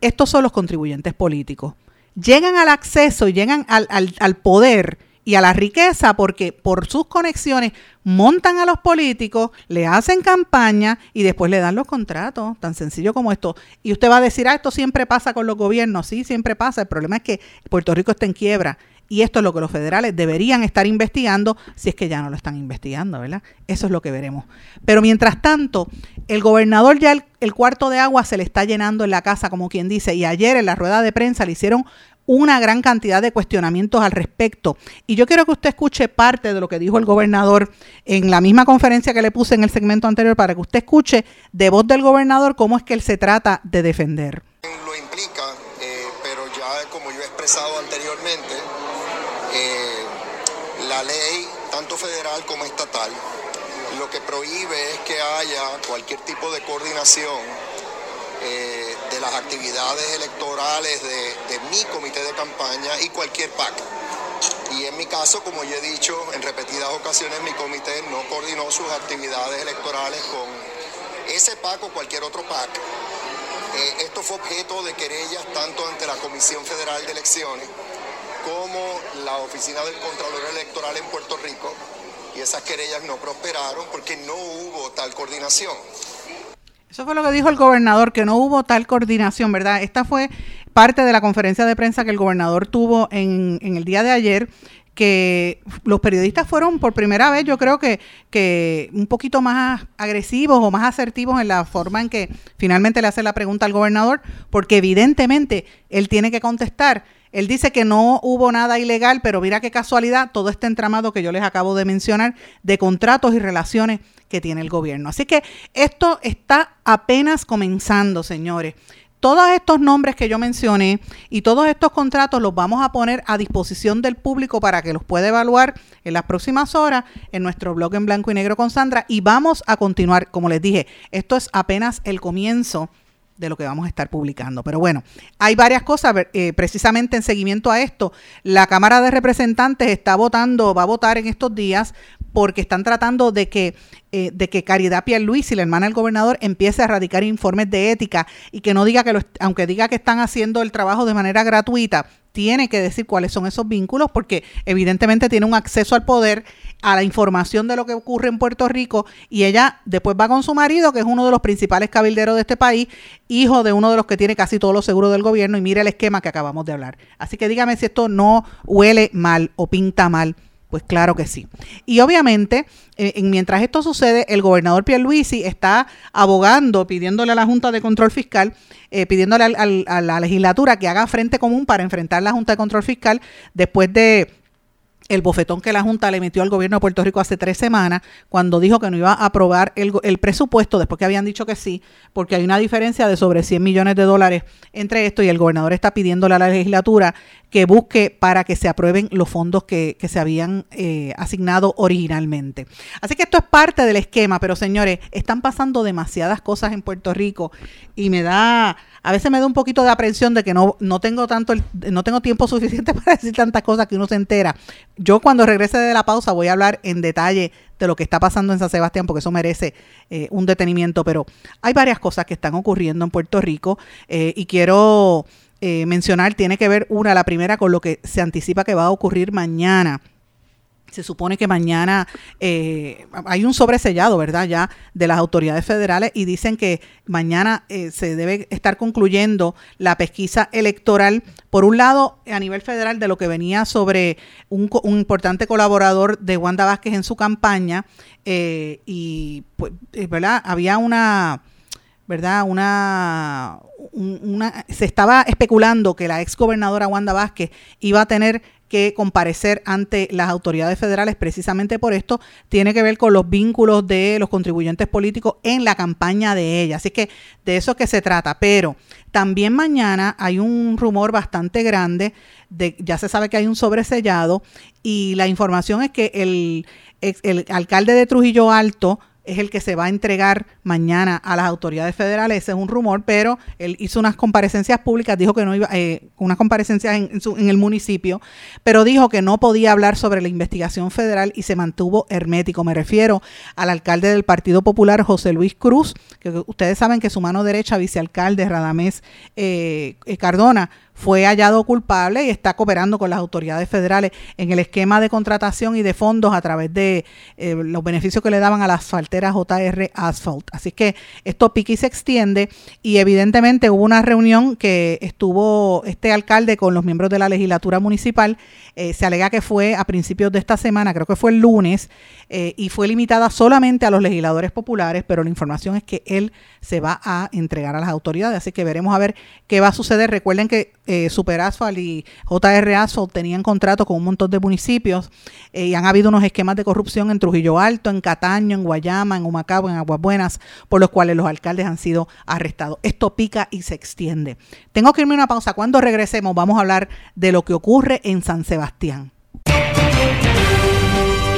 Estos son los contribuyentes políticos llegan al acceso, llegan al, poder y a la riqueza porque por sus conexiones montan a los políticos, le hacen campaña y después le dan los contratos, tan sencillo como esto. Y usted va a decir, ah, esto siempre pasa con los gobiernos, sí, siempre pasa, el problema es que Puerto Rico está en quiebra y esto es lo que los federales deberían estar investigando si es que ya no lo están investigando, ¿verdad? Eso es lo que veremos. Pero mientras tanto, el gobernador ya el, cuarto de agua se le está llenando en la casa, como quien dice, y ayer en la rueda de prensa le hicieron una gran cantidad de cuestionamientos al respecto. Y yo quiero que usted escuche parte de lo que dijo el gobernador en la misma conferencia que le puse en el segmento anterior, para que usted escuche de voz del gobernador cómo es que él se trata de defender. Lo implica, eh, pero ya como yo he expresado anteriormente, la ley, tanto federal como estatal, lo que prohíbe es que haya cualquier tipo de coordinación eh, de las actividades electorales de, mi comité de campaña y cualquier PAC. Y en mi caso, como ya he dicho en repetidas ocasiones, mi comité no coordinó sus actividades electorales con ese PAC o cualquier otro PAC. Eh, esto fue objeto de querellas tanto ante la Comisión Federal de Elecciones como la Oficina del Contralor Electoral en Puerto Rico y esas querellas no prosperaron porque no hubo tal coordinación. Eso fue lo que dijo el gobernador, que no hubo tal coordinación, ¿verdad? Esta fue parte de la conferencia de prensa que el gobernador tuvo en, en el día de ayer que los periodistas fueron por primera vez, yo creo que, que un poquito más agresivos o más asertivos en la forma en que finalmente le hace la pregunta al gobernador, porque evidentemente él tiene que contestar él dice que no hubo nada ilegal, pero mira qué casualidad todo este entramado que yo les acabo de mencionar de contratos y relaciones que tiene el gobierno. Así que esto está apenas comenzando, señores. Todos estos nombres que yo mencioné y todos estos contratos los vamos a poner a disposición del público para que los pueda evaluar en las próximas horas en nuestro blog en blanco y negro con Sandra y vamos a continuar, como les dije, esto es apenas el comienzo de lo que vamos a estar publicando. Pero bueno, hay varias cosas, eh, precisamente en seguimiento a esto. La Cámara de Representantes está votando, va a votar en estos días porque están tratando de que, eh, de que Caridad Pierluisi, la hermana del gobernador, empiece a radicar informes de ética y que no diga que, lo, aunque diga que están haciendo el trabajo de manera gratuita, tiene que decir cuáles son esos vínculos porque evidentemente tiene un acceso al poder a la información de lo que ocurre en Puerto Rico y ella después va con su marido, que es uno de los principales cabilderos de este país, hijo de uno de los que tiene casi todos los seguros del gobierno y mira el esquema que acabamos de hablar. Así que dígame si esto no huele mal o pinta mal. Pues claro que sí. Y obviamente, eh, mientras esto sucede, el gobernador Pierluisi está abogando, pidiéndole a la Junta de Control Fiscal, eh, pidiéndole a la legislatura que haga frente común para enfrentar la Junta de Control Fiscal después de el bofetón que la Junta le metió al gobierno de Puerto Rico hace tres semanas cuando dijo que no iba a aprobar el, el, presupuesto después que habían dicho que sí, porque hay una diferencia de sobre 100 millones de dólares entre esto y el gobernador está pidiéndole a la legislatura que busque para que se aprueben los fondos que, que se habían eh, asignado originalmente. Así que esto es parte del esquema, pero señores, están pasando demasiadas cosas en Puerto Rico y me da, a veces me da un poquito de aprensión de que no, no tengo tanto, no tengo tiempo [laughs] suficiente para decir tantas cosas que uno se entera. Yo cuando regrese de la pausa voy a hablar en detalle de lo que está pasando en San Sebastián, porque eso merece eh, un detenimiento, pero hay varias cosas que están ocurriendo en Puerto Rico eh, y quiero eh, mencionar tiene que ver una, la primera con lo que se anticipa que va a ocurrir mañana. Se supone que mañana eh, hay un sobresellado, ¿verdad? Ya de las autoridades federales y dicen que mañana eh, se debe estar concluyendo la pesquisa electoral, por un lado, a nivel federal, de lo que venía sobre un, un importante colaborador de Wanda Vázquez en su campaña y, pues, ¿verdad? Había una ¿verdad? Una, una, se estaba especulando que la ex gobernadora Wanda Vázquez iba a tener que comparecer ante las autoridades federales precisamente por esto, tiene que ver con los vínculos de los contribuyentes políticos en la campaña de ella. Así que de eso es que se trata. Pero también mañana hay un rumor bastante grande, de, ya se sabe que hay un sobresellado y la información es que el, el alcalde de Trujillo Alto, es el que se va a entregar mañana a las autoridades federales. Ese es un rumor, pero él hizo unas comparecencias públicas, dijo que no iba, eh, unas comparecencias en, el municipio, pero dijo que no podía hablar sobre la investigación federal y se mantuvo hermético. Me refiero al alcalde del Partido Popular, José Luis Cruz, que ustedes saben que su mano derecha, vicealcalde Radamés eh, Cardona, fue hallado culpable y está cooperando con las autoridades federales en el esquema de contratación y de fondos a través de eh, los beneficios que le daban a la asfaltera JR Asphalt. Así que esto pique y se extiende y evidentemente hubo una reunión que estuvo este alcalde con los miembros de la legislatura municipal. Eh, se alega que fue a principios de esta semana, creo que fue el lunes, eh, y fue limitada solamente a los legisladores populares, pero la información es que él se va a entregar a las autoridades. Así que veremos a ver qué va a suceder. Recuerden que eh, Super y JR Asphalt tenían contrato con un montón de municipios eh, y han habido unos esquemas de corrupción en Trujillo Alto, en Cataño, en Guayama, en Humacabo, en Aguas Buenas, por los cuales los alcaldes han sido arrestados. Esto pica y se extiende. Tengo que irme a una pausa. Cuando regresemos vamos a hablar de lo que ocurre en San Sebastián.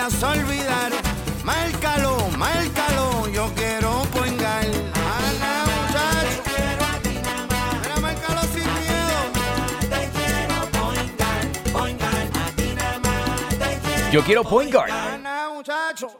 vayas a olvidar. Márcalo, márcalo, yo quiero poingar. Ana, muchacho. Te quiero a ti nada más. Mira, márcalo sin miedo. Te quiero poingar, poingar. A ti nada más te quiero Yo quiero Point Guard. Ana, muchacho.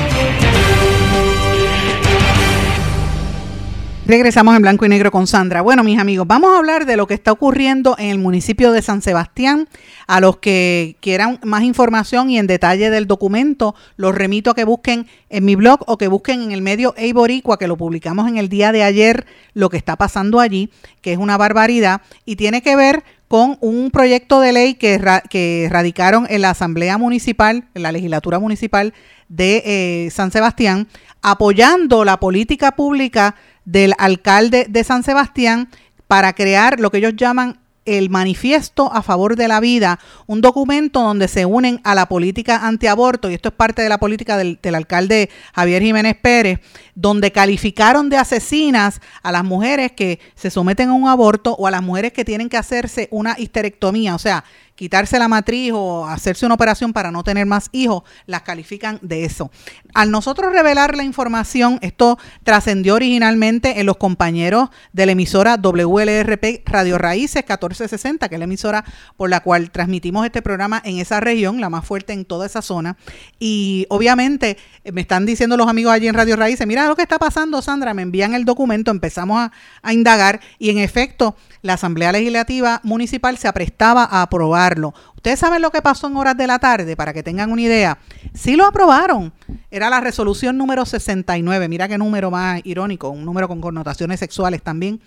Regresamos en blanco y negro con Sandra. Bueno, mis amigos, vamos a hablar de lo que está ocurriendo en el municipio de San Sebastián. A los que quieran más información y en detalle del documento, los remito a que busquen en mi blog o que busquen en el medio Eiboricua, que lo publicamos en el día de ayer, lo que está pasando allí, que es una barbaridad, y tiene que ver con un proyecto de ley que, ra- que radicaron en la Asamblea Municipal, en la legislatura municipal de eh, San Sebastián, apoyando la política pública del alcalde de San Sebastián para crear lo que ellos llaman el manifiesto a favor de la vida, un documento donde se unen a la política antiaborto, y esto es parte de la política del, del alcalde Javier Jiménez Pérez, donde calificaron de asesinas a las mujeres que se someten a un aborto o a las mujeres que tienen que hacerse una histerectomía, o sea, quitarse la matriz o hacerse una operación para no tener más hijos, las califican de eso. Al nosotros revelar la información, esto trascendió originalmente en los compañeros de la emisora WLRP Radio Raíces 1460, que es la emisora por la cual transmitimos este programa en esa región, la más fuerte en toda esa zona. Y obviamente eh, me están diciendo los amigos allí en Radio Raíces, mira lo que está pasando, Sandra, me envían el documento, empezamos a, a indagar y en efecto la Asamblea Legislativa Municipal se aprestaba a aprobarlo. Ustedes saben lo que pasó en horas de la tarde, para que tengan una idea. Sí lo aprobaron. Era la resolución número 69. Mira qué número más irónico, un número con connotaciones sexuales también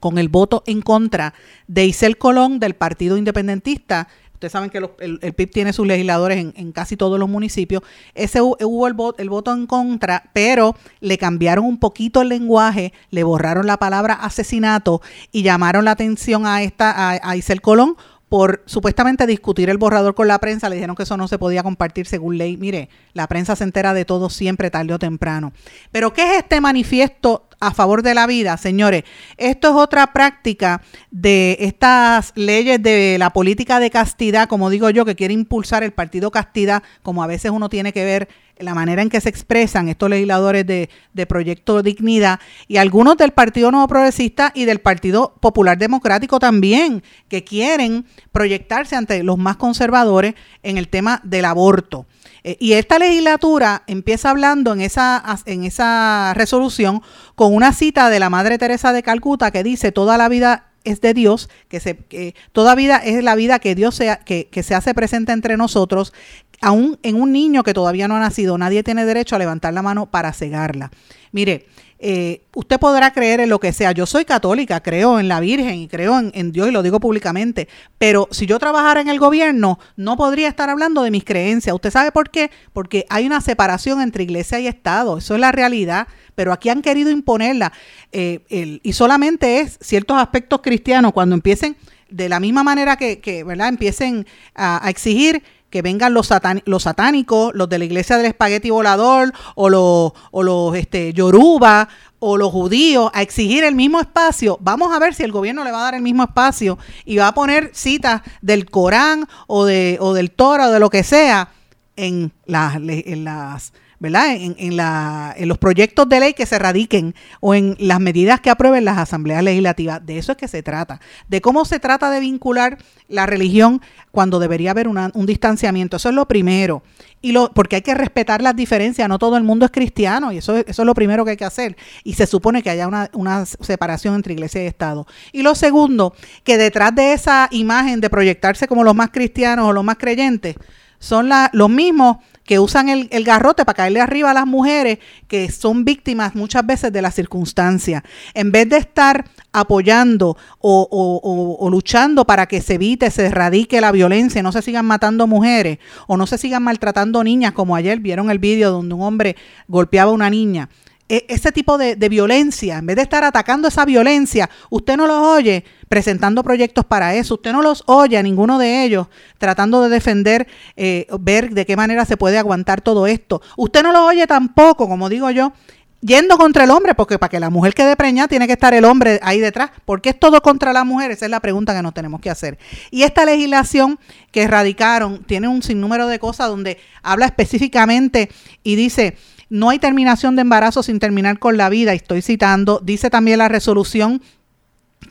con el voto en contra de Isel Colón del Partido Independentista. Ustedes saben que el, el PIB tiene sus legisladores en, casi todos los municipios. Ese hu- hubo el, voto, el voto en contra, pero le cambiaron un poquito el lenguaje, le borraron la palabra asesinato y llamaron la atención a esta a, a Isel Colón por supuestamente discutir el borrador con la prensa, le dijeron que eso no se podía compartir según ley. Mire, la prensa se entera de todo siempre, tarde o temprano. Pero ¿qué es este manifiesto a favor de la vida, señores, esto es otra práctica de estas leyes de la política de castidad, como digo yo, que quiere impulsar el partido castidad, como a veces uno tiene que ver la manera en que se expresan estos legisladores de, de Proyecto Dignidad y algunos del Partido Nuevo Progresista y del Partido Popular Democrático también, que quieren proyectarse ante los más conservadores en el tema del aborto. Eh, y esta legislatura empieza hablando en esa, en esa resolución con una cita de la Madre Teresa de Calcuta que dice, toda la vida es de Dios, que, se, que toda vida es la vida que Dios sea, que, que se hace presente entre nosotros, aún en un niño que todavía no ha nacido, nadie tiene derecho a levantar la mano para cegarla. Mire, eh, usted podrá creer en lo que sea. Yo soy católica, creo en la Virgen y creo en, Dios y lo digo públicamente. Pero si yo trabajara en el gobierno, no podría estar hablando de mis creencias. ¿Usted sabe por qué? Porque hay una separación entre iglesia y Estado. Eso es la realidad. Pero aquí han querido imponerla. Eh, y solamente es ciertos aspectos cristianos cuando empiecen, de la misma manera que, ¿verdad? Empiecen a exigir que vengan los, los satánicos, los de la iglesia del espagueti volador, o los, o los este, yoruba, o los judíos, a exigir el mismo espacio. Vamos a ver si el gobierno le va a dar el mismo espacio y va a poner citas del Corán o, de, o del Torah o de lo que sea en, la, en las ¿verdad? En, en, la, en, los proyectos de ley que se radiquen o en las medidas que aprueben las asambleas legislativas. De eso es que se trata, de cómo se trata de vincular la religión cuando debería haber una, un distanciamiento. Eso es lo primero. Y lo, porque hay que respetar las diferencias, no todo el mundo es cristiano, y eso, eso es lo primero que hay que hacer. Y se supone que haya una, una separación entre iglesia y Estado. Y lo segundo, que detrás de esa imagen de proyectarse como los más cristianos o los más creyentes, son la, los mismos que usan el, el, garrote para caerle arriba a las mujeres que son víctimas muchas veces de las circunstancias. En vez de estar apoyando o, o, o, o, luchando para que se evite, se erradique la violencia, no se sigan matando mujeres o no se sigan maltratando niñas, como ayer vieron el vídeo donde un hombre golpeaba a una niña. E, ese tipo de, violencia, en vez de estar atacando esa violencia, usted no los oye presentando proyectos para eso, usted no los oye a ninguno de ellos tratando de defender, eh, ver de qué manera se puede aguantar todo esto. Usted no los oye tampoco, como digo yo, yendo contra el hombre, porque para que la mujer quede preñada tiene que estar el hombre ahí detrás. ¿Por qué es todo contra la mujer? Esa es la pregunta que nos tenemos que hacer. Y esta legislación que erradicaron tiene un sinnúmero de cosas donde habla específicamente y dice no hay terminación de embarazo sin terminar con la vida, estoy citando, dice también la resolución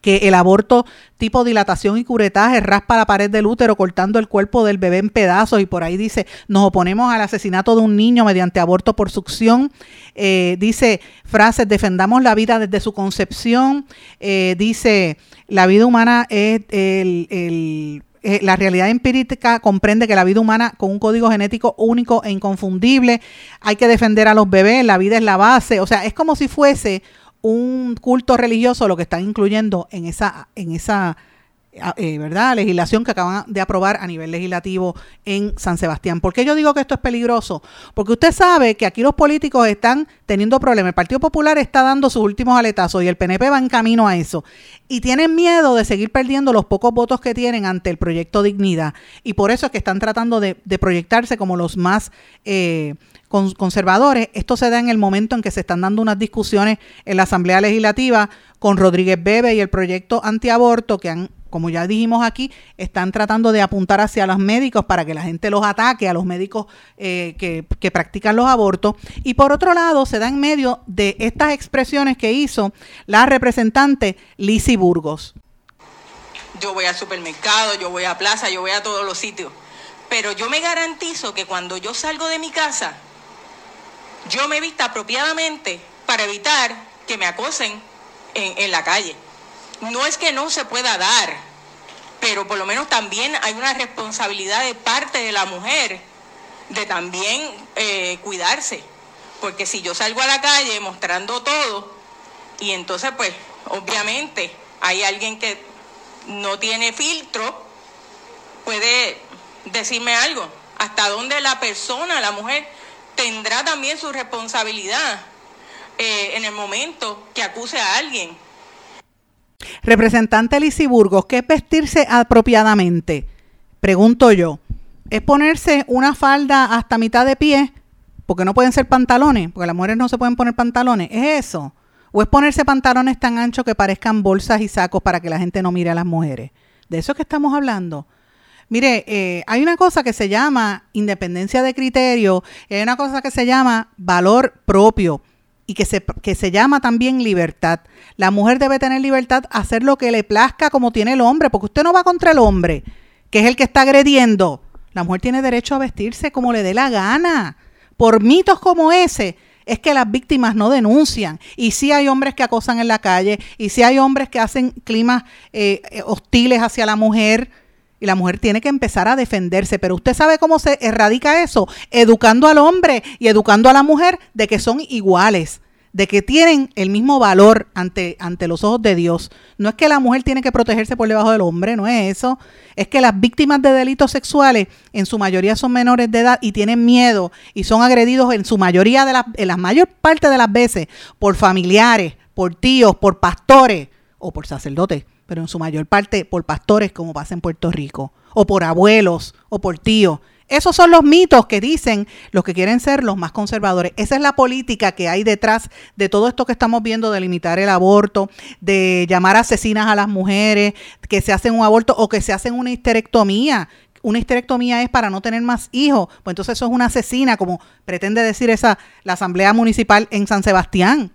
que el aborto tipo dilatación y curetaje raspa la pared del útero cortando el cuerpo del bebé en pedazos. Y por ahí dice nos oponemos al asesinato de un niño mediante aborto por succión. Eh, dice frases defendamos la vida desde su concepción. Eh, dice la vida humana es el, el eh, la realidad empírica comprende que la vida humana con un código genético único e inconfundible, hay que defender a los bebés, la vida es la base, o sea, es como si fuese un culto religioso lo que están incluyendo en esa, en esa eh, ¿verdad? legislación que acaban de aprobar a nivel legislativo en San Sebastián. ¿Por qué yo digo que esto es peligroso? Porque usted sabe que aquí los políticos están teniendo problemas. El Partido Popular está dando sus últimos aletazos y el PNP va en camino a eso. Y tienen miedo de seguir perdiendo los pocos votos que tienen ante el proyecto Dignidad. Y por eso es que están tratando de, proyectarse como los más... Eh, conservadores. Esto se da en el momento en que se están dando unas discusiones en la Asamblea Legislativa con Rodríguez Bebe y el proyecto antiaborto que han como ya dijimos aquí, están tratando de apuntar hacia los médicos para que la gente los ataque, a los médicos eh, que, que, practican los abortos. Y por otro lado, se da en medio de estas expresiones que hizo la representante Lizzie Burgos. Yo voy al supermercado, yo voy a plaza, yo voy a todos los sitios. Pero yo me garantizo que cuando yo salgo de mi casa, yo me vista apropiadamente para evitar que me acosen en, en la calle no es que no se pueda dar, pero por lo menos también hay una responsabilidad de parte de la mujer de también eh, cuidarse. Porque si yo salgo a la calle mostrando todo, y entonces pues obviamente hay alguien que no tiene filtro, puede decirme algo. Hasta dónde la persona, la mujer, tendrá también su responsabilidad eh, en el momento que acuse a alguien Representante Lizy Burgos, ¿qué es vestirse apropiadamente? Pregunto yo. ¿Es ponerse una falda hasta mitad de pie? Porque no pueden ser pantalones, porque las mujeres no se pueden poner pantalones. ¿Es eso? ¿O es ponerse pantalones tan anchos que parezcan bolsas y sacos para que la gente no mire a las mujeres? De eso es que estamos hablando. Mire, eh, hay una cosa que se llama independencia de criterio, y hay una cosa que se llama valor propio y que se, que se llama también libertad. La mujer debe tener libertad hacer lo que le plazca como tiene el hombre, porque usted no va contra el hombre, que es el que está agrediendo. La mujer tiene derecho a vestirse como le dé la gana. Por mitos como ese, es que las víctimas no denuncian. Y sí hay hombres que acosan en la calle, y sí hay hombres que hacen climas eh, eh, hostiles hacia la mujer. Y la mujer tiene que empezar a defenderse. Pero usted sabe cómo se erradica eso. Educando al hombre y educando a la mujer de que son iguales de que tienen el mismo valor ante, ante los ojos de Dios. No es que la mujer tiene que protegerse por debajo del hombre, no es eso. Es que las víctimas de delitos sexuales en su mayoría son menores de edad y tienen miedo y son agredidos en su mayoría de las, en la mayor parte de las veces por familiares, por tíos, por pastores o por sacerdotes, pero en su mayor parte por pastores como pasa en Puerto Rico, o por abuelos o por tíos. Esos son los mitos que dicen los que quieren ser los más conservadores. Esa es la política que hay detrás de todo esto que estamos viendo de limitar el aborto, de llamar asesinas a las mujeres, que se hacen un aborto o que se hacen una histerectomía. Una histerectomía es para no tener más hijos. Pues entonces eso es una asesina, como pretende decir esa la Asamblea Municipal en San Sebastián.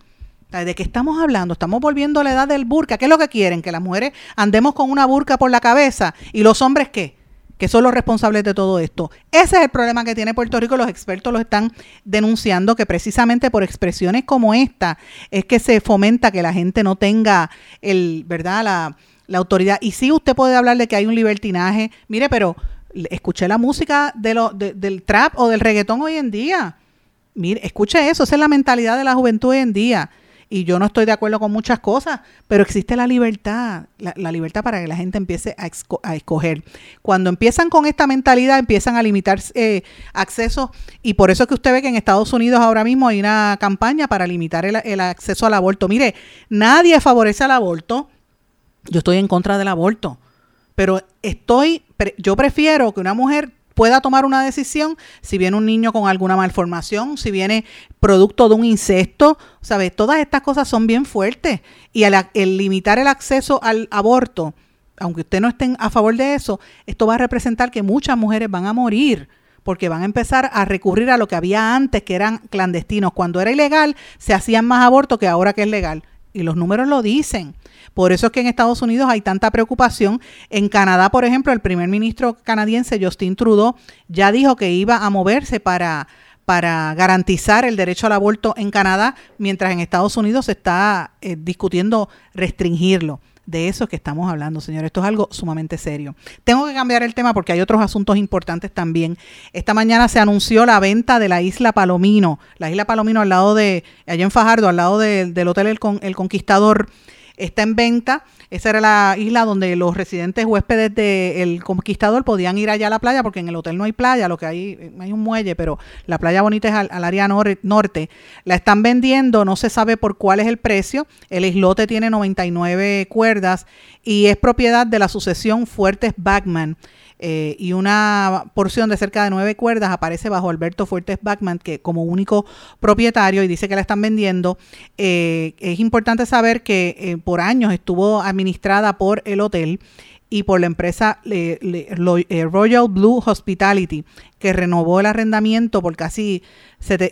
¿De qué estamos hablando? Estamos volviendo a la edad del burka. ¿Qué es lo que quieren? Que las mujeres andemos con una burka por la cabeza y los hombres qué? que son los responsables de todo esto. Ese es el problema que tiene Puerto Rico, los expertos lo están denunciando, que precisamente por expresiones como esta es que se fomenta que la gente no tenga el, ¿verdad? La, autoridad. Y sí, usted puede hablar de que hay un libertinaje, mire, pero escuché la música de lo, de, del trap o del reggaetón hoy en día. Mire, escuche eso, esa es la mentalidad de la juventud hoy en día y yo no estoy de acuerdo con muchas cosas, pero existe la libertad, la, libertad para que la gente empiece a, escoger. Cuando empiezan con esta mentalidad, empiezan a limitar eh, acceso y por eso es que usted ve que en Estados Unidos ahora mismo hay una campaña para limitar el, el acceso al aborto. Mire, nadie favorece al aborto, yo estoy en contra del aborto, pero estoy, yo prefiero que una mujer pueda tomar una decisión si viene un niño con alguna malformación, si viene producto de un incesto, ¿sabes? Todas estas cosas son bien fuertes y el, el limitar el acceso al aborto, aunque usted no esté a favor de eso, esto va a representar que muchas mujeres van a morir porque van a empezar a recurrir a lo que había antes, que eran clandestinos. Cuando era ilegal, se hacían más abortos que ahora que es legal. Y los números lo dicen. Por eso es que en Estados Unidos hay tanta preocupación. En Canadá, por ejemplo, el primer ministro canadiense, Justin Trudeau, ya dijo que iba a moverse para, para garantizar el derecho al aborto en Canadá, mientras en Estados Unidos se está eh, discutiendo restringirlo. De eso es que estamos hablando, señores. Esto es algo sumamente serio. Tengo que cambiar el tema porque hay otros asuntos importantes también. Esta mañana se anunció la venta de la isla Palomino. La isla Palomino al lado de, allá en Fajardo, al lado de, del Hotel el Conquistador está en venta. Esa era la isla donde los residentes huéspedes del Conquistador podían ir allá a la playa, porque en el hotel no hay playa, lo que hay, hay un muelle, pero la playa bonita es al, área nor norte. La están vendiendo, no se sabe por cuál es el precio. El islote tiene 99 cuerdas y es propiedad de la sucesión Fuertes Backman. Eh, y una porción de cerca de nueve cuerdas aparece bajo Alberto Fuertes Backman que como único propietario y dice que la están vendiendo. Eh, es importante saber que eh, por años estuvo administrada por el hotel y por la empresa le, Royal Blue Hospitality, que renovó el arrendamiento por casi,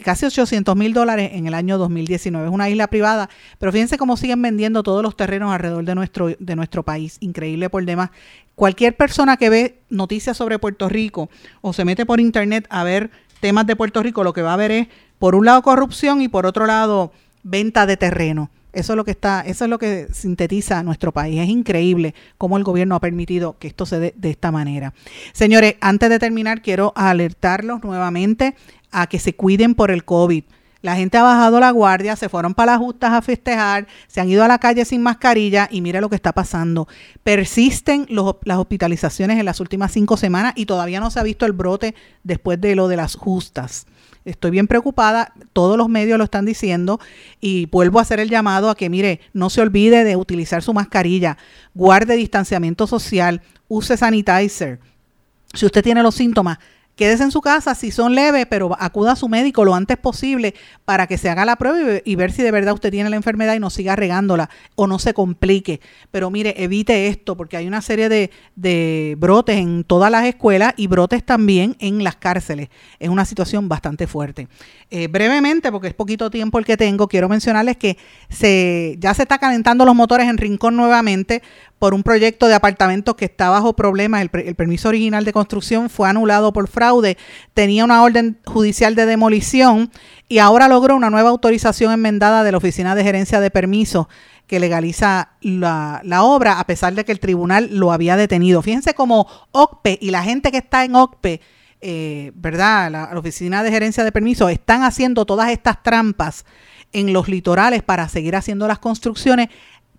casi 800 mil dólares en el año 2019. Es una isla privada, pero fíjense cómo siguen vendiendo todos los terrenos alrededor de nuestro, de nuestro país. Increíble por demás. Cualquier persona que ve noticias sobre Puerto Rico o se mete por internet a ver temas de Puerto Rico, lo que va a ver es, por un lado, corrupción y por otro lado, venta de terreno. Eso es lo que está, eso es lo que sintetiza nuestro país. Es increíble cómo el gobierno ha permitido que esto se dé de esta manera. Señores, antes de terminar, quiero alertarlos nuevamente a que se cuiden por el COVID. La gente ha bajado la guardia, se fueron para las justas a festejar, se han ido a la calle sin mascarilla y mira lo que está pasando. Persisten las hospitalizaciones en las últimas cinco semanas y todavía no se ha visto el brote después de lo de las justas. Estoy bien preocupada, todos los medios lo están diciendo y vuelvo a hacer el llamado a que, mire, no se olvide de utilizar su mascarilla, guarde distanciamiento social, use sanitizer. Si usted tiene los síntomas, quédese en su casa si son leves, pero acuda a su médico lo antes posible para que se haga la prueba y, ver si de verdad usted tiene la enfermedad y no siga regándola o no se complique. Pero mire, evite esto porque hay una serie de, de brotes en todas las escuelas y brotes también en las cárceles. Es una situación bastante fuerte. Eh, brevemente, porque es poquito tiempo el que tengo, quiero mencionarles que se, ya se está calentando los motores en Rincón nuevamente por un proyecto de apartamentos que está bajo problemas. El, per- el permiso original de construcción fue anulado por fraude, tenía una orden judicial de demolición y ahora logró una nueva autorización enmendada de la Oficina de Gerencia de Permisos que legaliza la, la obra a pesar de que el tribunal lo había detenido. Fíjense cómo OCPE y la gente que está en OCPE eh, ¿verdad? La, la Oficina de Gerencia de Permisos están haciendo todas estas trampas en los litorales para seguir haciendo las construcciones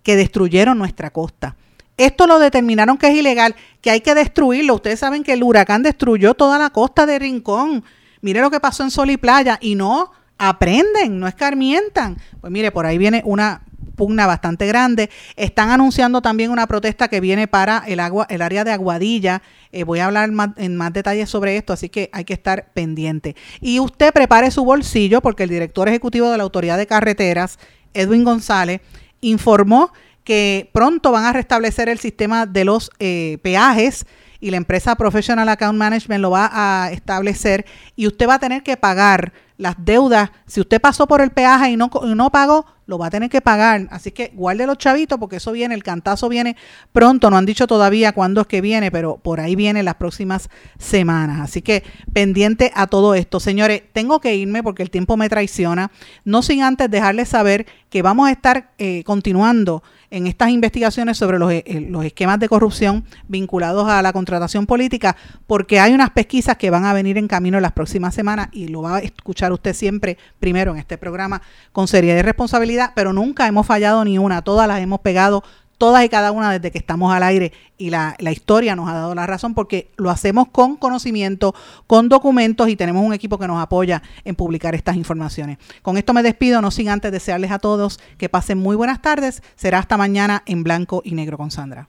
que destruyeron nuestra costa. Esto lo determinaron que es ilegal, que hay que destruirlo. Ustedes saben que el huracán destruyó toda la costa de Rincón. Mire lo que pasó en Sol y Playa y no aprenden, no escarmientan. Pues mire, por ahí viene una pugna bastante grande. Están anunciando también una protesta que viene para el agua, el área de Aguadilla. Eh, voy a hablar en más detalles sobre esto, así que hay que estar pendiente. Y usted prepare su bolsillo porque el director ejecutivo de la Autoridad de Carreteras, Edwin González, informó que pronto van a restablecer el sistema de los eh, peajes y la empresa Professional Account Management lo va a establecer y usted va a tener que pagar las deudas. Si usted pasó por el peaje y no, y no pagó, lo va a tener que pagar. Así que guarde los chavitos porque eso viene, el cantazo viene pronto. No han dicho todavía cuándo es que viene, pero por ahí viene las próximas semanas. Así que pendiente a todo esto. Señores, tengo que irme porque el tiempo me traiciona. No sin antes dejarles saber que vamos a estar eh, continuando en estas investigaciones sobre los, eh, los esquemas de corrupción vinculados a la contratación política, porque hay unas pesquisas que van a venir en camino en las próximas semanas y lo va a escuchar usted siempre primero en este programa con seriedad y responsabilidad, pero nunca hemos fallado ni una, todas las hemos pegado todas y cada una desde que estamos al aire y la, la historia nos ha dado la razón porque lo hacemos con conocimiento, con documentos y tenemos un equipo que nos apoya en publicar estas informaciones. Con esto me despido, no sin antes desearles a todos que pasen muy buenas tardes. Será hasta mañana en blanco y negro con Sandra.